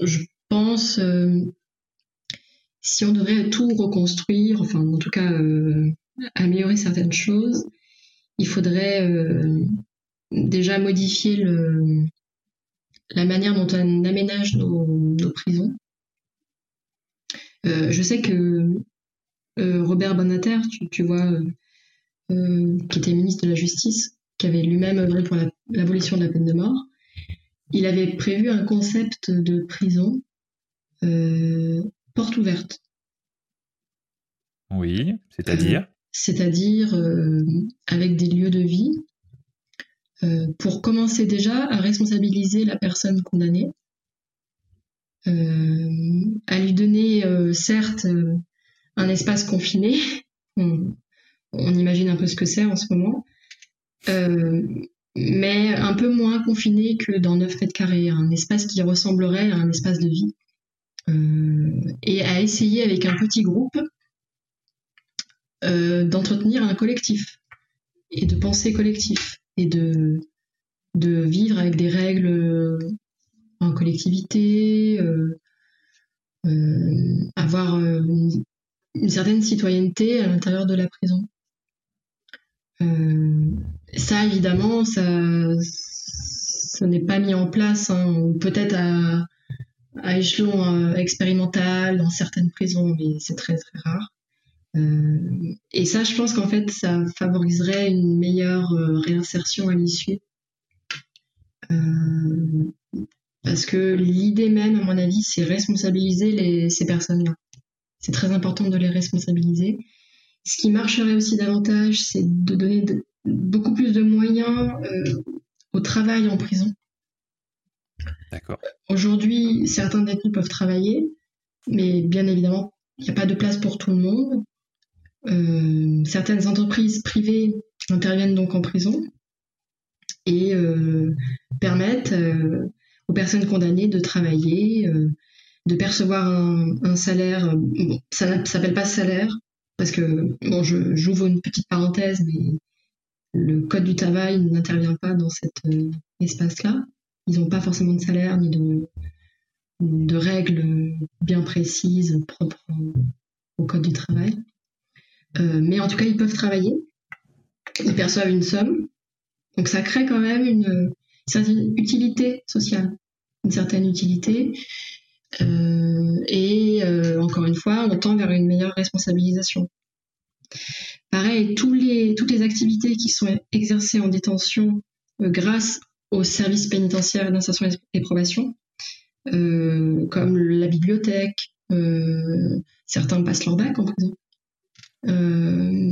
[SPEAKER 2] je pense si on devait tout reconstruire, enfin en tout cas améliorer certaines choses, il faudrait déjà modifier le, la manière dont on aménage nos, prisons. Euh, je sais que euh, Robert Bonater, tu, vois, qui était ministre de la Justice, qui avait lui-même œuvré pour l'abolition de la peine de mort, il avait prévu un concept de prison porte ouverte.
[SPEAKER 1] Oui, c'est-à-dire?
[SPEAKER 2] C'est-à-dire avec des lieux de vie euh, pour commencer déjà à responsabiliser la personne condamnée, euh, à lui donner euh, certes un espace confiné, [LAUGHS] on, imagine un peu ce que c'est en ce moment, mais un peu moins confiné que dans 9 mètres carrés, un espace qui ressemblerait à un espace de vie. et à essayer avec un petit groupe d'entretenir un collectif et de penser collectif et de, de vivre avec des règles euh, en collectivité, euh, euh, avoir une, certaine citoyenneté à l'intérieur de la prison. ça, évidemment, ça, n'est pas mis en place, hein, peut-être à échelon expérimental dans certaines prisons, mais c'est très très rare. Euh, et ça, je pense qu'en fait, ça favoriserait une meilleure euh, réinsertion à l'issue. Euh, parce que l'idée même, à mon avis, c'est responsabiliser les, ces personnes-là. C'est très important de les responsabiliser. Ce qui marcherait aussi davantage, c'est de donner beaucoup plus de moyens au travail en prison.
[SPEAKER 1] D'accord.
[SPEAKER 2] Aujourd'hui, certains détenus peuvent travailler, mais bien évidemment, il n'y a pas de place pour tout le monde. Euh, certaines entreprises privées interviennent donc en prison et euh, permettent euh, aux personnes condamnées de travailler, de percevoir un, salaire. ça ne s'appelle pas salaire parce que bon, j'ouvre une petite parenthèse, mais le code du travail n'intervient pas dans cet espace-là. Ils n'ont pas forcément de salaire ni de règles bien précises propres au code du travail. Euh, mais en tout cas, ils peuvent travailler. Ils perçoivent une somme. Donc ça crée quand même une, certaine utilité sociale, une certaine utilité. Euh, et euh, encore une fois, on tend vers une meilleure responsabilisation. Pareil, tous les, toutes les activités qui sont exercées en détention grâce au service pénitentiaire d'insertion et probation, comme la bibliothèque, certains passent leur bac en prison. Euh,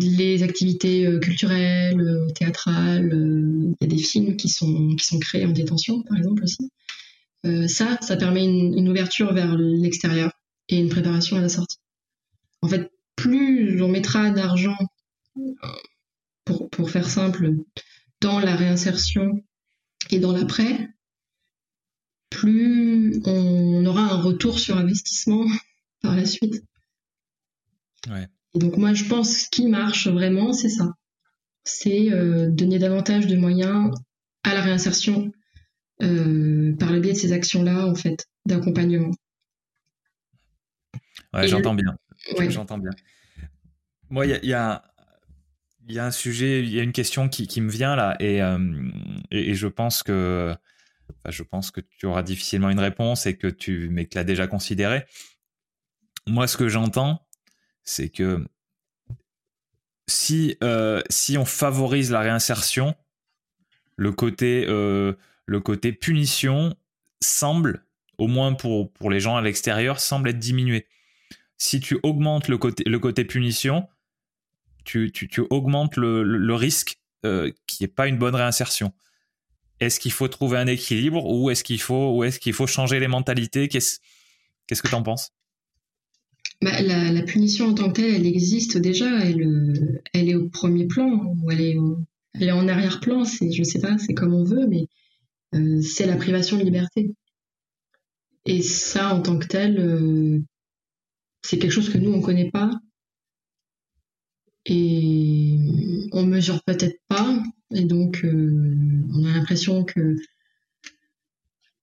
[SPEAKER 2] les activités euh, culturelles, euh, théâtrales, il y a des films qui sont, qui sont créés en détention, par exemple aussi. ça, ça permet une, ouverture vers l'extérieur et une préparation à la sortie. En fait, plus on mettra d'argent, pour, pour, faire simple, dans la réinsertion et dans l'après, plus on aura un retour sur investissement [LAUGHS] par la suite. Et donc moi, je pense que ce qui marche vraiment, c'est ça. C'est euh, donner davantage de moyens à la réinsertion euh, par le biais de ces actions-là, en fait, d'accompagnement.
[SPEAKER 1] Ouais, j'entends bien. J'entends bien. Moi, il y a, y, a, un sujet, il y a une question qui, me vient là, et, euh, et, je pense que je pense que tu auras difficilement une réponse et que tu, mais que l'as déjà considéré. Moi, ce que j'entends, c'est que si, euh, si on favorise la réinsertion, le côté, euh, punition semble, au moins pour, les gens à l'extérieur, semble être diminué. Si tu augmentes le côté, punition, tu, tu, tu augmentes le, le, risque euh, qui n'est pas une bonne réinsertion. Est-ce qu'il faut trouver un équilibre ou est-ce qu'il faut, changer les mentalités? Qu'est-ce qu'est-ce que tu en penses?
[SPEAKER 2] Bah, la, punition en tant que telle, elle existe déjà. Elle, euh, elle est au premier plan ou elle est, elle est en arrière-plan. C'est, je sais pas, c'est comme on veut, mais euh, c'est la privation de liberté. Et ça, en tant que tel, euh, c'est quelque chose que nous on connaît pas et on mesure peut-être pas. Et donc, on a l'impression que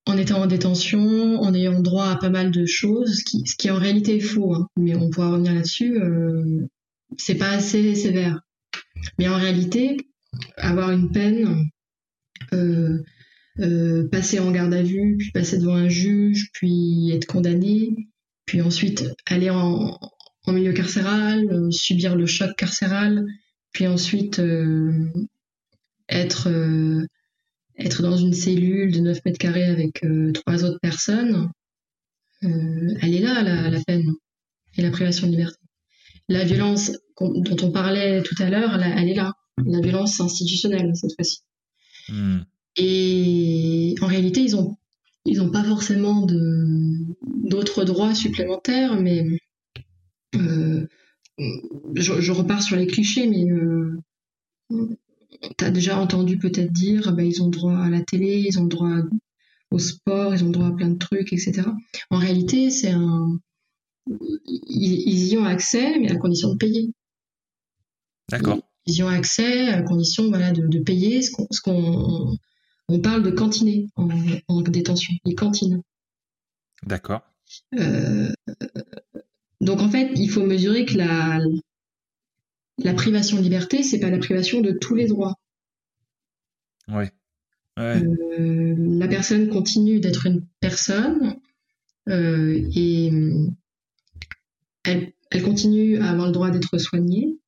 [SPEAKER 2] en étant en détention, en ayant droit à pas mal de choses, ce qui, en réalité est faux, hein. mais on pourra revenir là-dessus, euh, c'est pas assez sévère. Mais en réalité, avoir une peine, euh, euh, passer en garde à vue, puis passer devant un juge, puis être condamné, puis ensuite aller en milieu carcéral, subir le choc carcéral, puis ensuite être être dans une cellule de 9 mètres carrés avec trois autres personnes, elle est là la, la peine et la privation de liberté. La violence dont on parlait tout à l'heure, elle est là. La violence institutionnelle cette fois-ci. Hmm. Et en réalité, ils ont ils n'ont pas forcément d'autres droits supplémentaires, mais euh, je, repars sur les clichés, mais euh, tu as déjà entendu peut-être dire bah, ils ont droit à la télé, ils ont droit au sport, ils ont droit à plein de trucs, etc. En réalité, c'est un. Ils, y ont accès, mais à condition de payer.
[SPEAKER 1] D'accord.
[SPEAKER 2] Ils, y ont accès à condition voilà, de, payer ce qu'on on parle de cantiner en, détention, les cantines.
[SPEAKER 1] D'accord.
[SPEAKER 2] Euh, donc en fait, il faut mesurer que la, la privation de liberté, c'est pas la privation de tous les droits.
[SPEAKER 1] Oui.
[SPEAKER 2] Euh, la personne continue d'être une personne euh, et elle, elle, continue à avoir le droit d'être soignée,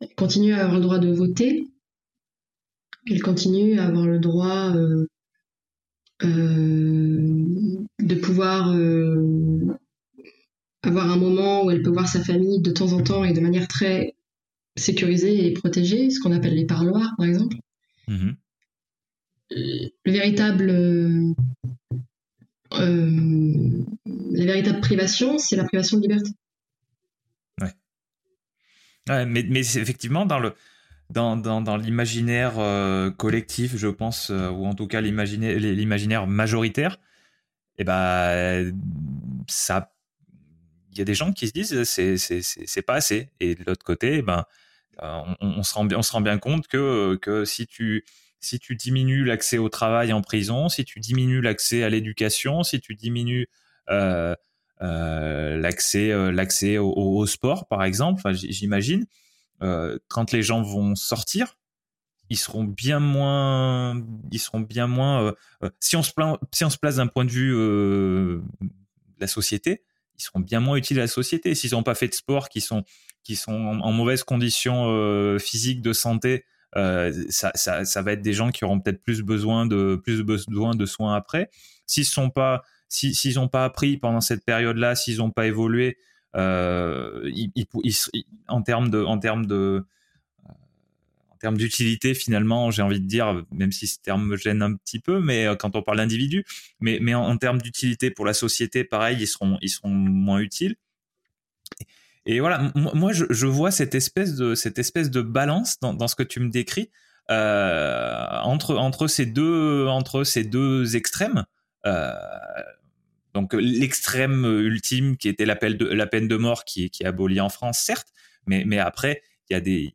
[SPEAKER 2] elle continue à avoir le droit de voter, elle continue à avoir le droit euh, euh, de pouvoir avoir un moment où elle peut voir sa famille de temps en temps et de manière très sécurisée et protégée, ce qu'on appelle les parloirs par exemple. Mm-hmm. Le véritable, la véritable privation, c'est la privation de liberté.
[SPEAKER 1] Ouais. mais, mais effectivement, dans le, dans, dans, dans l'imaginaire euh, collectif, je pense, euh, ou en tout cas l'imaginaire majoritaire, et eh ben ça, il y a des gens qui se disent c'est c'est pas assez. Et de l'autre côté, eh ben on, se rend bien on se rend bien compte que que si tu si tu diminues l'accès au travail en prison, si tu diminues l'accès à l'éducation, si tu diminues l'accès l'accès au, sport par exemple, j'imagine euh, quand les gens vont sortir, ils seront bien moins, ils seront bien moins. Si on se si on se place d'un point de vue de la société, ils seront bien moins utiles à la société. S'ils n'ont pas fait de sport, qui sont qui sont en, mauvaise condition physique de santé, ça, ça, ça, va être des gens qui auront peut-être plus besoin de plus besoin de soins après. S'ils sont pas n'ont pas appris pendant cette période-là, s'ils n'ont pas évolué, euh, en termes de, en termes de, termes d'utilité finalement, j'ai envie de dire, même si ce terme me gêne un petit peu, mais euh, quand on parle d'individu, mais, mais en, termes d'utilité pour la société, pareil, ils seront, ils seront moins utiles. Et voilà, moi je, vois cette espèce de cette espèce de balance dans, dans ce que tu me décris euh, entre entre ces deux entre ces deux extrêmes. Euh, donc l'extrême ultime qui était la peine de, la peine de mort qui, est abolie en France, certes, mais, mais après, il y, a des,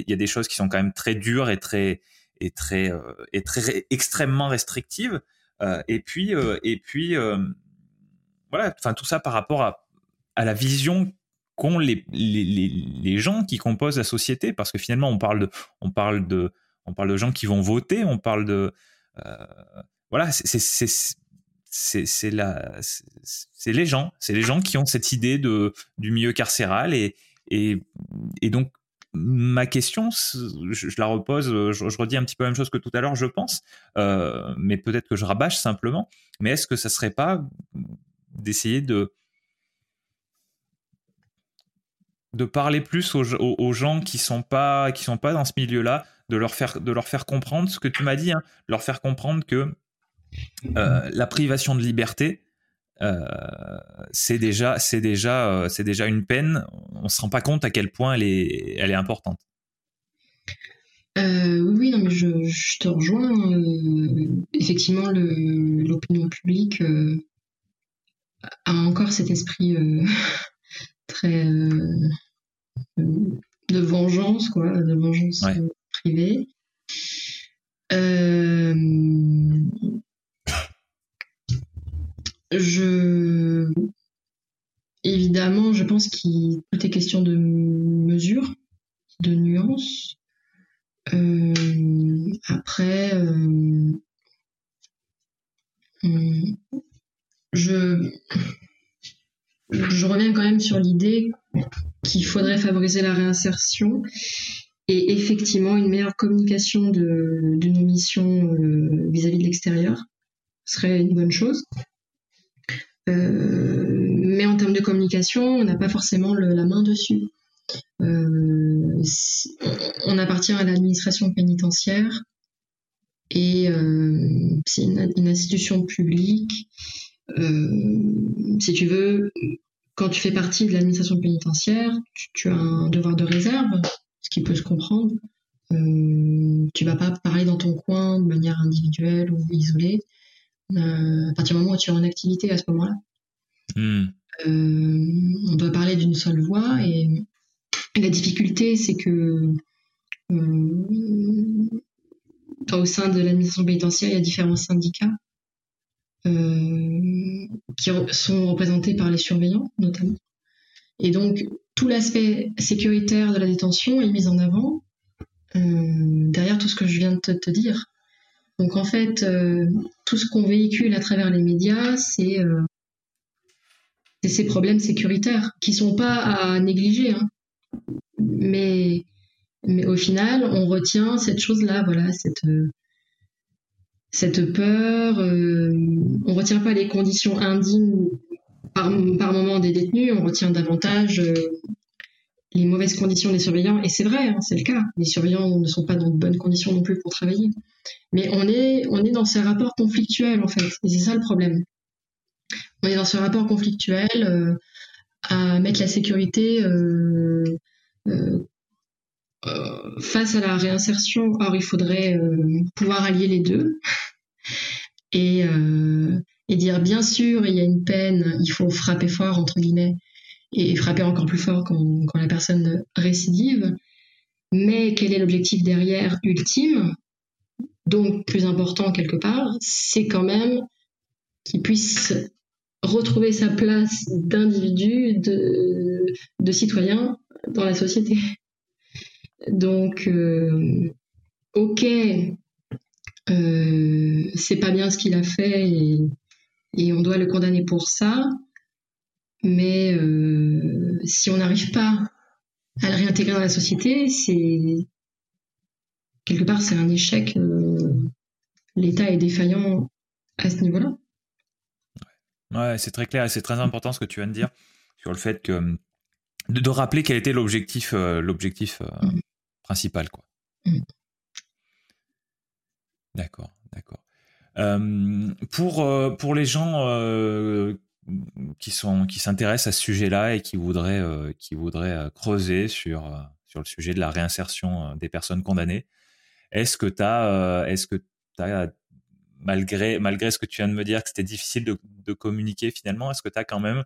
[SPEAKER 1] il y a des choses qui sont quand même très dures et très, et très, euh, et très extrêmement restrictives. Euh, et puis, euh, et puis voilà, enfin tout ça par rapport à, à la vision qu'ont les, les, les, gens qui composent la société, parce que finalement on parle de, on parle de, on parle de gens qui vont voter, on parle de, voilà, c'est c'est la c'est les gens c'est les gens qui ont cette idée de du milieu carcéral et et, et donc ma question je, la repose je, redis un petit peu la même chose que tout à l'heure je pense euh, mais peut-être que je rabâche simplement mais est-ce que ça serait pas d'essayer de de parler plus aux, gens qui sont pas sont pas dans ce milieu-là, de leur faire comprendre ce que tu m'as dit, hein, leur faire comprendre que euh, la privation de liberté, euh, c'est déjà, c'est déjà, euh, c'est déjà une peine. On se rend pas compte à quel point elle est, elle est importante.
[SPEAKER 2] oui, non, mais je, te rejoins. effectivement, l'opinion publique a encore cet esprit [LAUGHS] très de vengeance, quoi, de vengeance privée. Je évidemment, je pense qu'il tout est question de mesure, de nuance. Euh, après, euh, je je reviens quand même sur l'idée qu'il faudrait favoriser la réinsertion et effectivement une meilleure communication de, de nos missions euh, vis-à-vis de l'extérieur serait une bonne chose. Euh, mais en termes de communication, on n'a pas forcément la main dessus. Euh, on appartient à l'administration pénitentiaire et euh, c'est une, institution publique. si tu veux, quand tu fais partie de l'administration pénitentiaire, tu, as un devoir de réserve, ce qui peut se comprendre. Euh, tu vas pas parler dans ton coin de manière individuelle ou isolée. Euh, à partir du moment où tu es en activité à ce moment-là. Hmm. Euh, on doit parler d'une seule voix et, la difficulté, c'est que euh, au sein de l'administration pénitentiaire, il y a différents syndicats qui sont représentés par les surveillants, notamment. Et donc, tout l'aspect sécuritaire de la détention est mis en avant derrière tout ce que je viens de te dire. Donc en fait, euh, tout ce qu'on véhicule à travers les médias, euh, c'est ces problèmes sécuritaires qui sont pas à négliger, hein. mais mais au final, on retient cette chose-là, voilà, cette euh, cette peur. on retient pas les conditions indignes par moment des détenus, on retient davantage les mauvaises conditions des surveillants, et c'est vrai, hein, c'est le cas. Les surveillants ne sont pas dans de bonnes conditions non plus pour travailler. Mais on est, on est dans ces rapports conflictuels, en fait, et c'est ça le problème. On est dans ce rapport conflictuel euh, à mettre la sécurité euh, euh, face à la réinsertion. Or, il faudrait pouvoir allier les deux. Et, et dire, bien sûr, il y a une peine, il faut frapper fort, entre guillemets, et frapper encore plus fort quand, la personne récidive. Mais quel est l'objectif derrière ultime? Donc, plus important quelque part, c'est quand même qu'il puisse retrouver sa place d'individu, de, citoyen dans la société. Donc, euh, ok, euh, c'est pas bien ce qu'il a fait et, on doit le condamner pour ça, mais euh, si on n'arrive pas à le réintégrer dans la société, c'est quelque part c'est un échec. Euh, L'État est défaillant à ce niveau-là.
[SPEAKER 1] Ouais, c'est très clair et c'est très important ce que tu viens de dire sur le fait que de, rappeler quel était l'objectif, euh, l'objectif mm. principal, quoi. Mm. D'accord, d'accord. pour, pour les gens qui sont qui s'intéressent à ce sujet-là et qui voudraient euh, qui voudraient euh, creuser sur euh, sur le sujet de la réinsertion des personnes condamnées. Est-ce que tu as est-ce que tu malgré malgré ce que tu viens de me dire que c'était difficile de, communiquer finalement, est-ce que tu as quand même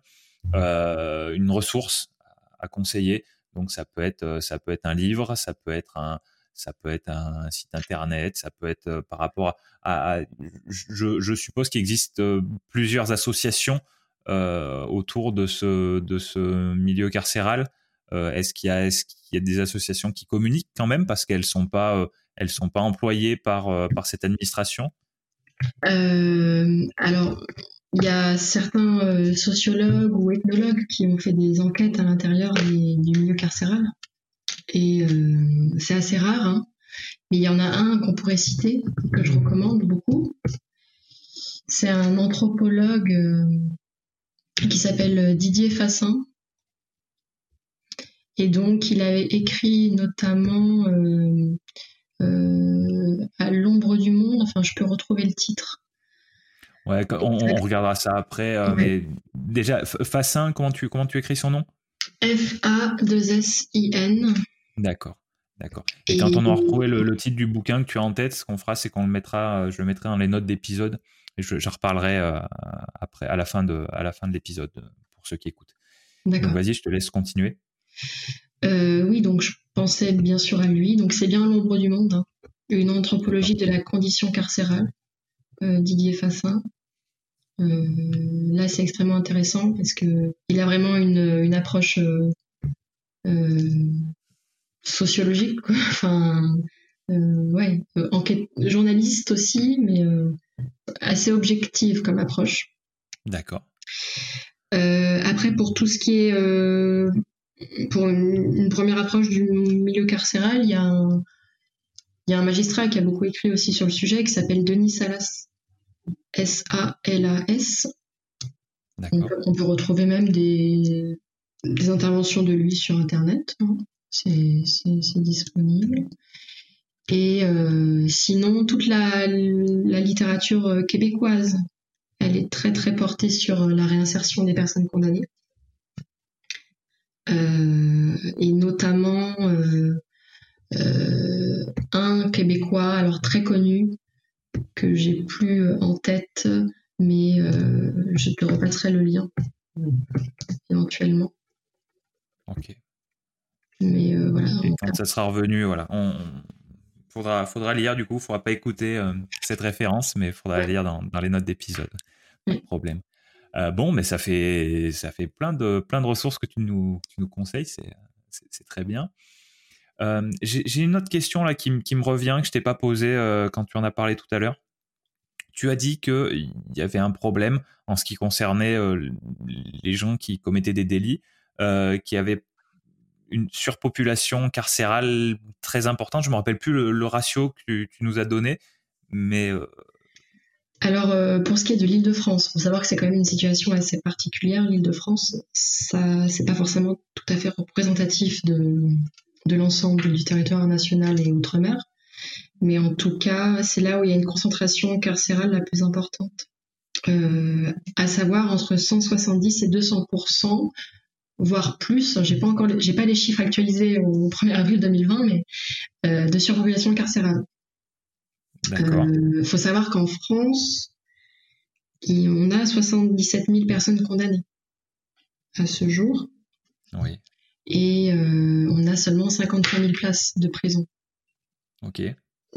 [SPEAKER 1] une ressource à conseiller? Donc ça peut être ça peut être un livre, ça peut être un ça peut être un site internet, ça peut être par rapport à, je, suppose qu'il existe plusieurs associations autour de ce, milieu carcéral euh, Est-ce qu'il y, a, des associations qui communiquent quand même parce qu'elles pas euh, sont pas employées par, par cette administration?
[SPEAKER 2] Alors, il y a certains sociologues ou ethnologues qui ont fait des enquêtes à l'intérieur du milieu carcéral. Et c'est assez rare, hein. mais il y en a un qu'on pourrait citer, que je recommande beaucoup. C'est un anthropologue qui s'appelle euh, Didier Fassin. Et donc, il avait écrit notamment euh, euh, À l'ombre du monde. Enfin, je peux retrouver le titre.
[SPEAKER 1] Ouais, on, regardera ça après. Mais déjà, Fassin, comment tu, comment tu écris son nom?
[SPEAKER 2] F-A-2-S-I-N.
[SPEAKER 1] D'accord. D'accord. Et, quand on aura retrouvé le, le, titre du bouquin que tu as en tête, ce qu'on fera, c'est qu'on le mettra, je le mettrai dans les notes d'épisode je, reparlerai euh, après, à la fin de, à la fin de l'épisode euh, pour ceux qui écoutent. D'accord. Vas-y, je te laisse continuer.
[SPEAKER 2] Euh, oui, donc je pensais bien sûr à lui. Donc c'est bien l'ombre du monde, hein. une anthropologie de la condition carcérale, Didier Fassin. là, c'est extrêmement intéressant parce que il a vraiment une, une approche sociologique, quoi. [LAUGHS] enfin, ouais, enquête, journaliste aussi, mais assez objective comme approche.
[SPEAKER 1] D'accord.
[SPEAKER 2] Euh, après, pour tout ce qui est euh, pour une, première approche du milieu carcéral, il y, a un, il y a un magistrat qui a beaucoup écrit aussi sur le sujet qui s'appelle Denis Salas. S-A-L-A-S. On, peut retrouver même des, des, interventions de lui sur Internet. Hein. C'est disponible. Et euh, sinon, toute la, la, littérature euh, québécoise, elle est très très portée sur la réinsertion des personnes condamnées. Euh, et notamment euh, euh, un Québécois, alors très connu, que j'ai plus en tête, mais je te repasserai le lien éventuellement.
[SPEAKER 1] Ok.
[SPEAKER 2] Mais voilà.
[SPEAKER 1] quand ça sera revenu, voilà, on, faudra, faudra lire du coup, il faudra pas écouter cette référence, mais il faudra lire dans, dans les notes d'épisode. Pas de problème. Euh, bon, mais ça fait, ça fait plein, de, plein de ressources que tu nous, tu nous conseilles, c'est, très bien. Euh, j'ai, une autre question là qui, qui me revient, que je t'ai pas posée euh, quand tu en as parlé tout à l'heure. Tu as dit qu'il y avait un problème en ce qui concernait les gens qui commettaient des délits, qui avaient une surpopulation carcérale très importante. Je me rappelle plus le, ratio que tu, nous as donné, mais
[SPEAKER 2] alors, euh, pour ce qui est de l'île de France, il faut savoir que c'est quand même une situation assez particulière. L'île de France, ça, c'est pas forcément tout à fait représentatif de, de l'ensemble du territoire national et outre-mer. Mais en tout cas, c'est là où il y a une concentration carcérale la plus importante. Euh, à savoir entre 170 et 200 voire plus. J'ai pas encore, j'ai pas les chiffres actualisés au 1er avril 2020, mais euh, de surpopulation carcérale. Il euh, faut savoir qu'en France, on a 77 000 personnes condamnées à ce jour.
[SPEAKER 1] Oui.
[SPEAKER 2] Et euh, on a seulement 53 000 places de prison.
[SPEAKER 1] Ok.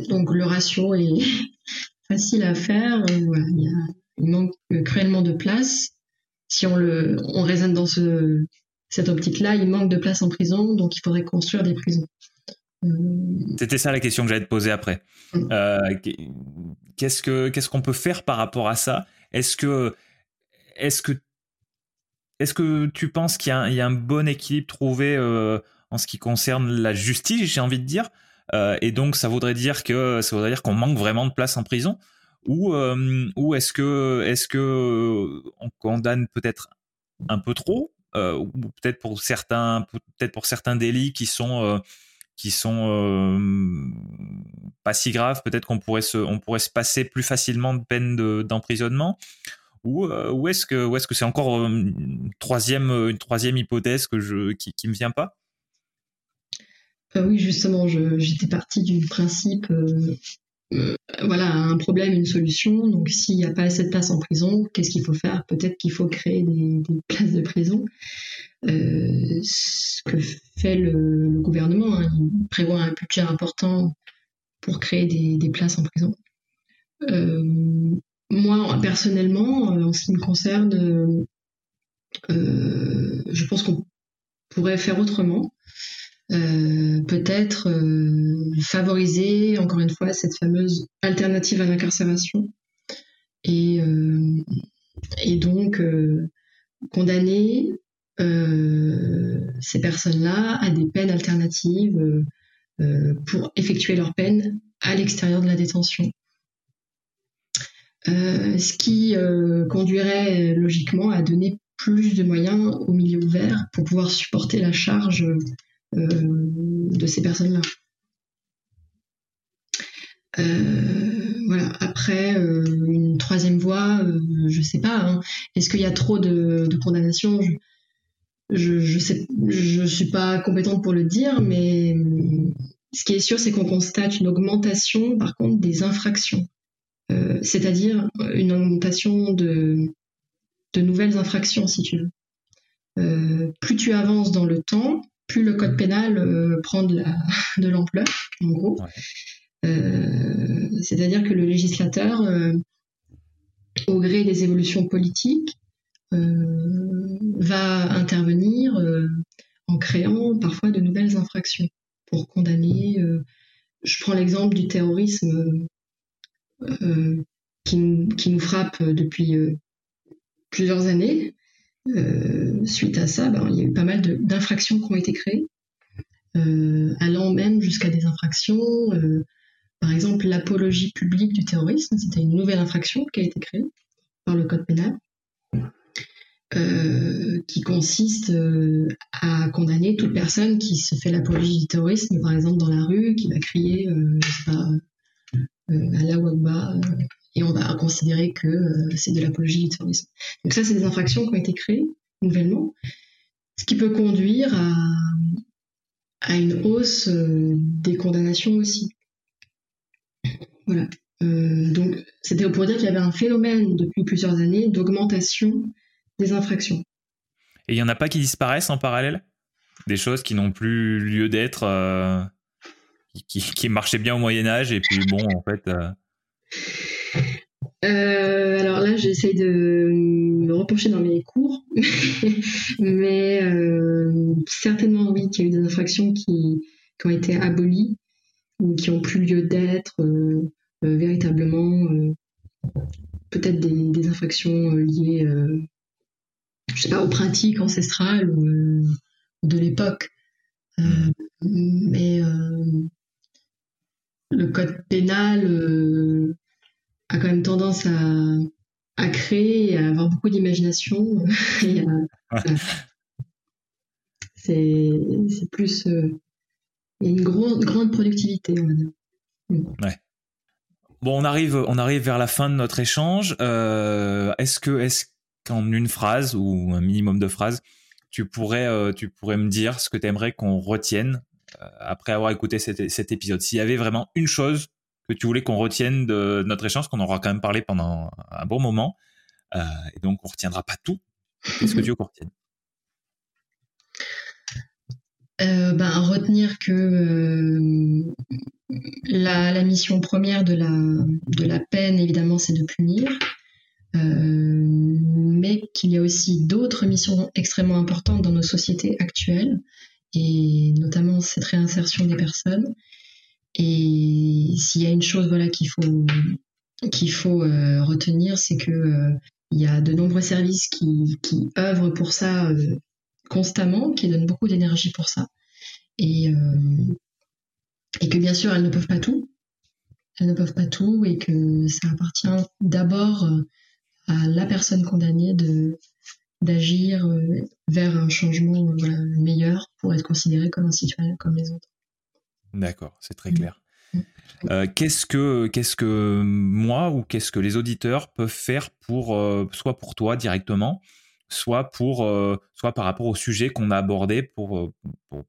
[SPEAKER 2] Donc le ratio est [LAUGHS] facile à faire. Euh, il, manque cruellement de places. Si on, le, on raisonne dans ce, cette optique-là, il manque de places en prison, donc il faudrait construire des prisons.
[SPEAKER 1] C'était ça la question que j'allais te poser après. Mm. Euh, qu'est-ce que qu'est-ce qu'on peut faire par rapport à ça? Est-ce que est-ce que est-ce que tu penses qu'il y, y, a un bon équilibre trouvé euh, en ce qui concerne la justice, j'ai envie de dire, euh, et donc ça voudrait dire que ça voudrait dire qu'on manque vraiment de place en prison, ou euh, ou est-ce que est-ce que on condamne peut-être un peu trop, euh, ou peut-être pour certains peut-être pour certains délits qui sont qui sont euh, pas si graves. Peut-être qu'on pourrait se, on pourrait se passer plus facilement de peine d'emprisonnement. ou, euh, est-ce que, ou est-ce que c'est encore euh, une troisième, une troisième hypothèse que je, qui, qui me vient pas?
[SPEAKER 2] Oui, justement, j'étais partie du principe, voilà, un problème, une solution. Donc, s'il n'y a pas assez de place en prison, qu'est-ce qu'il faut faire? Peut-être qu'il faut créer des, places de prison. Euh, ce que fait le, gouvernement. Hein. Il prévoit un budget important pour créer des, places en prison. Euh, moi, personnellement, euh, en ce qui me concerne, je pense qu'on pourrait faire autrement. Peut-être favoriser encore une fois cette fameuse alternative à l'incarcération et, et donc condamner euh, ces personnes-là à des peines alternatives euh, euh, pour effectuer leur peine à l'extérieur de la détention. ce qui conduirait logiquement à donner plus de moyens au milieu ouvert pour pouvoir supporter la charge de ces personnes-là. voilà. Après, une troisième voie, je sais pas. Hein. Est-ce qu'il y a trop de, condamnations? Je je sais je suis pas compétente pour le dire mais ce qui est sûr c'est qu'on constate une augmentation par contre des infractions euh, c'est-à-dire une augmentation de de nouvelles infractions si tu veux euh, plus tu avances dans le temps plus le code pénal euh, prend de la [LAUGHS] de l'ampleur en gros c'est-à-dire que le législateur au gré des évolutions politiques euh, va intervenir euh, en créant parfois de nouvelles infractions pour condamner. Euh, je prends l'exemple du terrorisme qui, qui, nous frappe depuis plusieurs années. Suite à ça, ben, il y a eu pas mal d'infractions qui ont été créées, allant même jusqu'à des infractions par exemple, l'apologie publique du terrorisme, c'était une nouvelle infraction qui a été créée par le Code pénal, euh, qui consiste euh, à condamner toute personne qui se fait l'apologie du terrorisme, par exemple dans la rue, qui va crier, euh, je sais pas, Allah Akbar, et on va considérer que c'est de l'apologie du terrorisme. Donc ça, c'est des infractions qui ont été créées nouvellement, ce qui peut conduire à, une hausse des condamnations aussi. Voilà. Euh, donc, c'était pour dire qu'il y avait un phénomène depuis plusieurs années d'augmentation des infractions.
[SPEAKER 1] Et il n'y en a pas qui disparaissent en parallèle? Des choses qui n'ont plus lieu d'être, euh, qui, marchaient bien au Moyen-Âge, et puis bon, en fait.
[SPEAKER 2] Euh. Alors là, j'essaye de me repencher dans mes cours, [LAUGHS] mais certainement oui, qu'il y a eu des infractions qui, qui ont été abolies ou qui ont plus lieu d'être euh, euh, véritablement euh, peut-être des, infractions liées je sais pas aux pratiques ancestrales ou de l'époque. Mais le code pénal a quand même tendance à, créer et à avoir beaucoup d'imagination. [LAUGHS] c'est plus a une grande productivité, on va dire.
[SPEAKER 1] Bon, on arrive, on vers la fin de notre échange. Euh, est-ce que, est-ce qu'en une phrase ou un minimum de phrases, tu pourrais, euh, me dire ce que tu aimerais qu'on retienne euh, après avoir écouté cet épisode? S'il y avait vraiment une chose que tu voulais qu'on retienne de notre échange, qu'on aura quand même parlé pendant un bon moment, et donc on retiendra pas tout. Qu'est-ce que tu veux qu'on retienne?
[SPEAKER 2] Euh, ben, retenir que euh, la, mission première de la, de la peine, évidemment, c'est de punir, euh, mais qu'il y a aussi d'autres missions extrêmement importantes dans nos sociétés actuelles, et notamment cette réinsertion des personnes. Et s'il y a une chose voilà, qu'il faut, qu'il faut retenir, c'est que il y a de nombreux services qui, qui œuvrent pour ça constamment, qui donnent beaucoup d'énergie pour ça. Et, euh, et que bien sûr, elles ne peuvent pas tout. Elles ne peuvent pas tout et que ça appartient d'abord euh, à la personne condamnée de d'agir euh, vers un changement meilleur pour être considéré comme un citoyen comme les autres.
[SPEAKER 1] D'accord, c'est très clair. Mm. qu'est-ce que qu'est-ce que moi ou qu'est-ce que les auditeurs peuvent faire pour soit pour toi directement soit pour euh, soit par rapport au sujet qu'on a abordé pour, euh,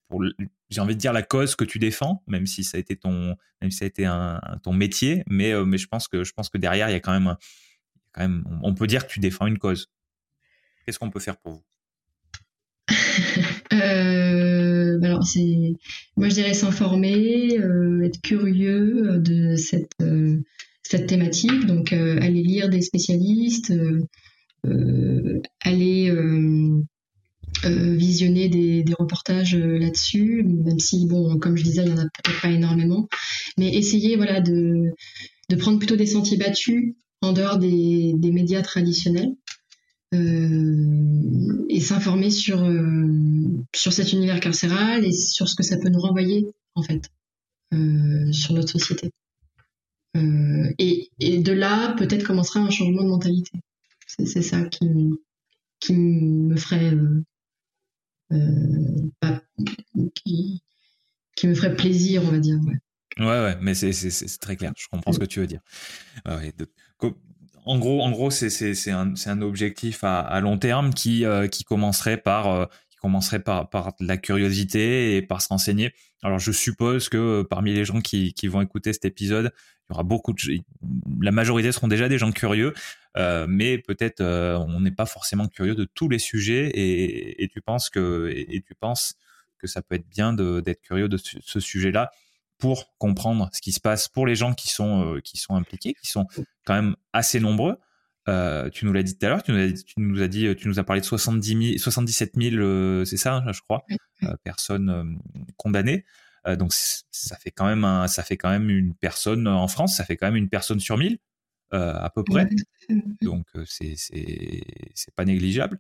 [SPEAKER 1] pour, j'ai envie de dire la cause que tu défends même si ça a été ton même si ça a été un, ton métier mais euh, mais je pense que je pense que derrière il y a quand même quand même on peut dire que tu défends une cause qu'est-ce qu'on peut faire pour vous
[SPEAKER 2] bah alors c'est moi je dirais s'informer être curieux de cette cette thématique. Donc aller lire des spécialistes euh, aller euh, euh, visionner des, reportages là-dessus, même si, bon, comme je disais, il n'y en a peut-être pas énormément, mais essayer voilà, de, de prendre plutôt des sentiers battus en dehors des, des médias traditionnels. euh, et s'informer sur, sur cet univers carcéral et sur ce que ça peut nous renvoyer, en fait, euh, sur notre société. Euh, et, et, de là, peut-être commencera un changement de mentalité. C'est ça qui, qui me ferait euh, euh, qui, me ferait plaisir, on va dire.
[SPEAKER 1] Ouais, ouais, mais c'est très clair. Je comprends ce que tu veux dire. En gros, en gros, c'est un, un, objectif à, à, long terme qui, euh, qui commencerait par qui commencerait par, par la curiosité et par se renseigner. Alors, je suppose que parmi les gens qui, qui vont écouter cet épisode, il y aura beaucoup de la majorité seront déjà des gens curieux, euh, mais peut-être euh, on n'est pas forcément curieux de tous les sujets et, et tu penses que et, tu penses que ça peut être bien d'être curieux de ce, sujet-là pour comprendre ce qui se passe pour les gens qui sont euh, qui sont impliqués, qui sont quand même assez nombreux. Euh, tu nous l'as dit tout à l'heure, tu, tu, nous as dit, tu nous as parlé de 70 000, 77 000, c'est ça, je crois, personnes condamnées. Euh, donc ça fait quand même un, ça fait quand même une personne en France, ça fait quand même une personne sur mille euh, à peu près. Donc euh, c'est c'est pas négligeable.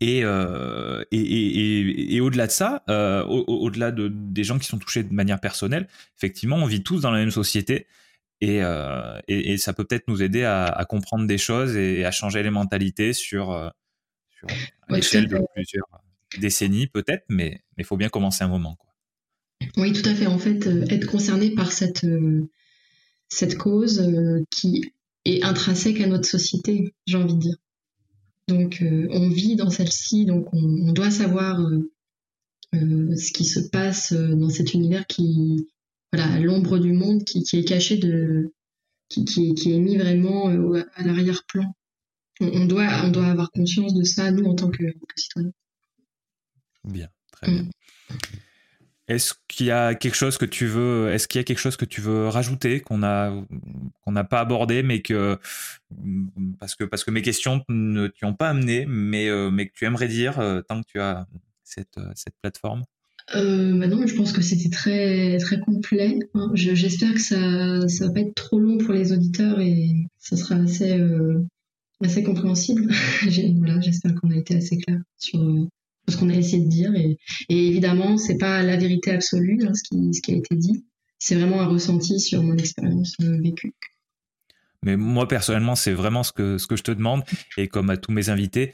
[SPEAKER 1] Et, euh, et, et, et au-delà de ça, euh, au-delà de, des gens qui sont touchés de manière personnelle, effectivement, on vit tous dans la même société. Et, euh, et, ça peut peut-être nous aider à, à, comprendre des choses et à changer les mentalités sur, sur l'échelle de plusieurs décennies, peut-être, mais il faut bien commencer un moment. Quoi.
[SPEAKER 2] Oui, tout à fait. En fait, être concerné par cette, cette cause qui est intrinsèque à notre société, j'ai envie de dire. Donc, on vit dans celle-ci, donc on, doit savoir ce qui se passe dans cet univers qui, voilà, l'ombre du monde qui, qui, est caché de, qui, qui, qui est mis vraiment à l'arrière-plan. On, doit, on doit avoir conscience de ça, nous, en tant que, que citoyens.
[SPEAKER 1] Bien, très bien. Mm. Est-ce qu'il y a quelque chose que tu veux, est-ce qu'il y a quelque chose que tu veux rajouter qu'on a qu'on n'a pas abordé, mais que parce que parce que mes questions ne t'y ont pas amené, mais euh, mais que tu aimerais dire euh, tant que tu as cette euh, cette plateforme?
[SPEAKER 2] Bah non, je pense que c'était très très complet. Hein. J'espère que ça ça va pas être trop long pour les auditeurs et ça sera assez assez compréhensible. [LAUGHS] voilà, j'espère qu'on a été assez clair sur ce qu'on a essayé de dire. Et, et évidemment, c'est pas la vérité absolue, hein, ce, qui, a été dit. C'est vraiment un ressenti sur mon expérience vécue.
[SPEAKER 1] Mais moi, personnellement, c'est vraiment ce que, je te demande. Et comme à tous mes invités,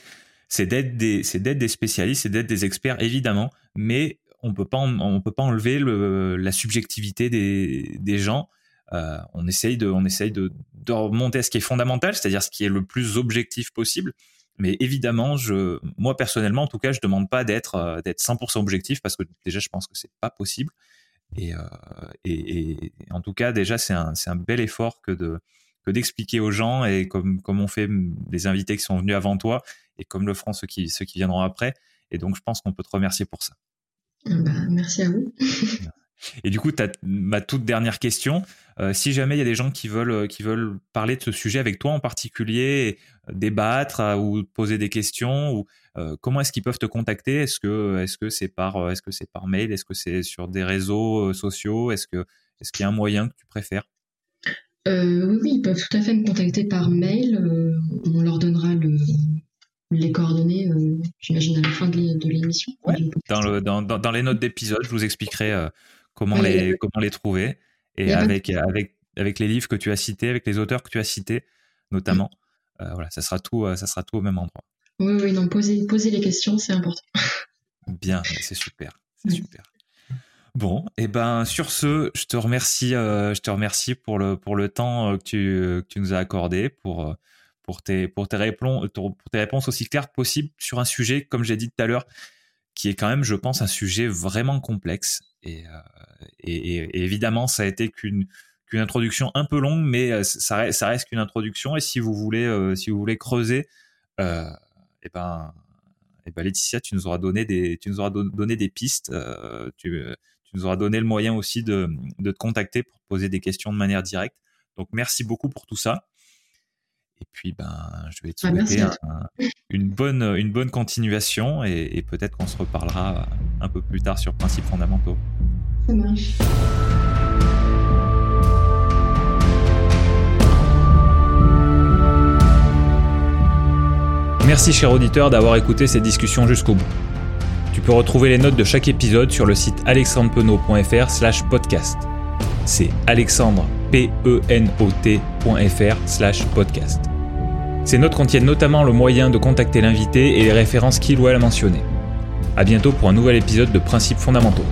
[SPEAKER 1] c'est d'être des, spécialistes, c'est d'être des experts, évidemment. Mais on peut pas, on peut pas enlever le, la subjectivité des, des gens. Euh, on essaye de, on essaye de, de remonter à ce qui est fondamental, c'est-à-dire ce qui est le plus objectif possible. Mais évidemment, je, moi personnellement, en tout cas, je demande pas d'être euh, d'être 100% objectif parce que déjà, je pense que c'est pas possible. Et, euh, et, et, en tout cas, déjà, c'est un, c'est un bel effort que de que d'expliquer aux gens et comme comme on fait les invités qui sont venus avant toi et comme le feront ceux qui ceux qui viendront après. Et donc, je pense qu'on peut te remercier pour ça.
[SPEAKER 2] Bah, merci à vous. [LAUGHS]
[SPEAKER 1] Et du coup, as ma toute dernière question. Euh, si jamais il y a des gens qui veulent, euh, qui veulent parler de ce sujet avec toi en particulier, euh, débattre ou poser des questions, ou comment est-ce qu'ils peuvent te contacter? Est-ce que, est-ce que c'est par, est-ce que c'est par mail? Est-ce que c'est sur des réseaux sociaux? Est-ce que, est-ce qu'il y a un moyen que tu préfères?
[SPEAKER 2] Oui, oui, ils peuvent tout à fait me contacter par mail. on leur donnera le, les coordonnées, j'imagine, à la fin de l'émission.
[SPEAKER 1] Dans, dans, dans, les notes d'épisode, je vous expliquerai comment, les, comment les trouver. Et avec, avec, avec les livres que tu as cités, avec les auteurs que tu as cités, notamment, euh, voilà, ça sera, tout, euh, ça sera tout au même endroit.
[SPEAKER 2] Oui, oui, non, poser, poser les questions, c'est important. [LAUGHS]
[SPEAKER 1] Bien, c'est super, c'est super. Bon, et eh ben sur ce, je te remercie, euh, je te remercie pour le pour le temps que tu, que tu nous as accordé, pour pour tes pour tes réponses pour tes réponses aussi claires que possible sur un sujet, comme j'ai dit tout à l'heure, qui est quand même, je pense, un sujet vraiment complexe. Et, euh, et, évidemment, ça a été qu'une introduction un peu longue, mais euh, ça, reste, ça qu'une introduction. Et si vous voulez, euh, si vous voulez creuser, et ben, et ben Laetitia, tu nous auras donné des, tu nous auras donné des pistes. Tu, tu, nous auras donné le moyen aussi de, de te contacter pour poser des questions de manière directe. Donc merci beaucoup pour tout ça. Et puis, ben, je vais te ah, souhaiter une, bonne, une bonne continuation et, peut-être qu'on se reparlera un peu plus tard sur principes fondamentaux.
[SPEAKER 2] Ça marche.
[SPEAKER 1] Merci cher auditeur d'avoir écouté cette discussion jusqu'au bout. Tu peux retrouver les notes de chaque épisode sur le site alexandrepenot.fr slash podcast. C'est alexandrepenot.fr slash podcast. Ces notes contiennent notamment le moyen de contacter l'invité et les références qu'il ou elle a mentionnées. A bientôt pour un nouvel épisode de Principes fondamentaux.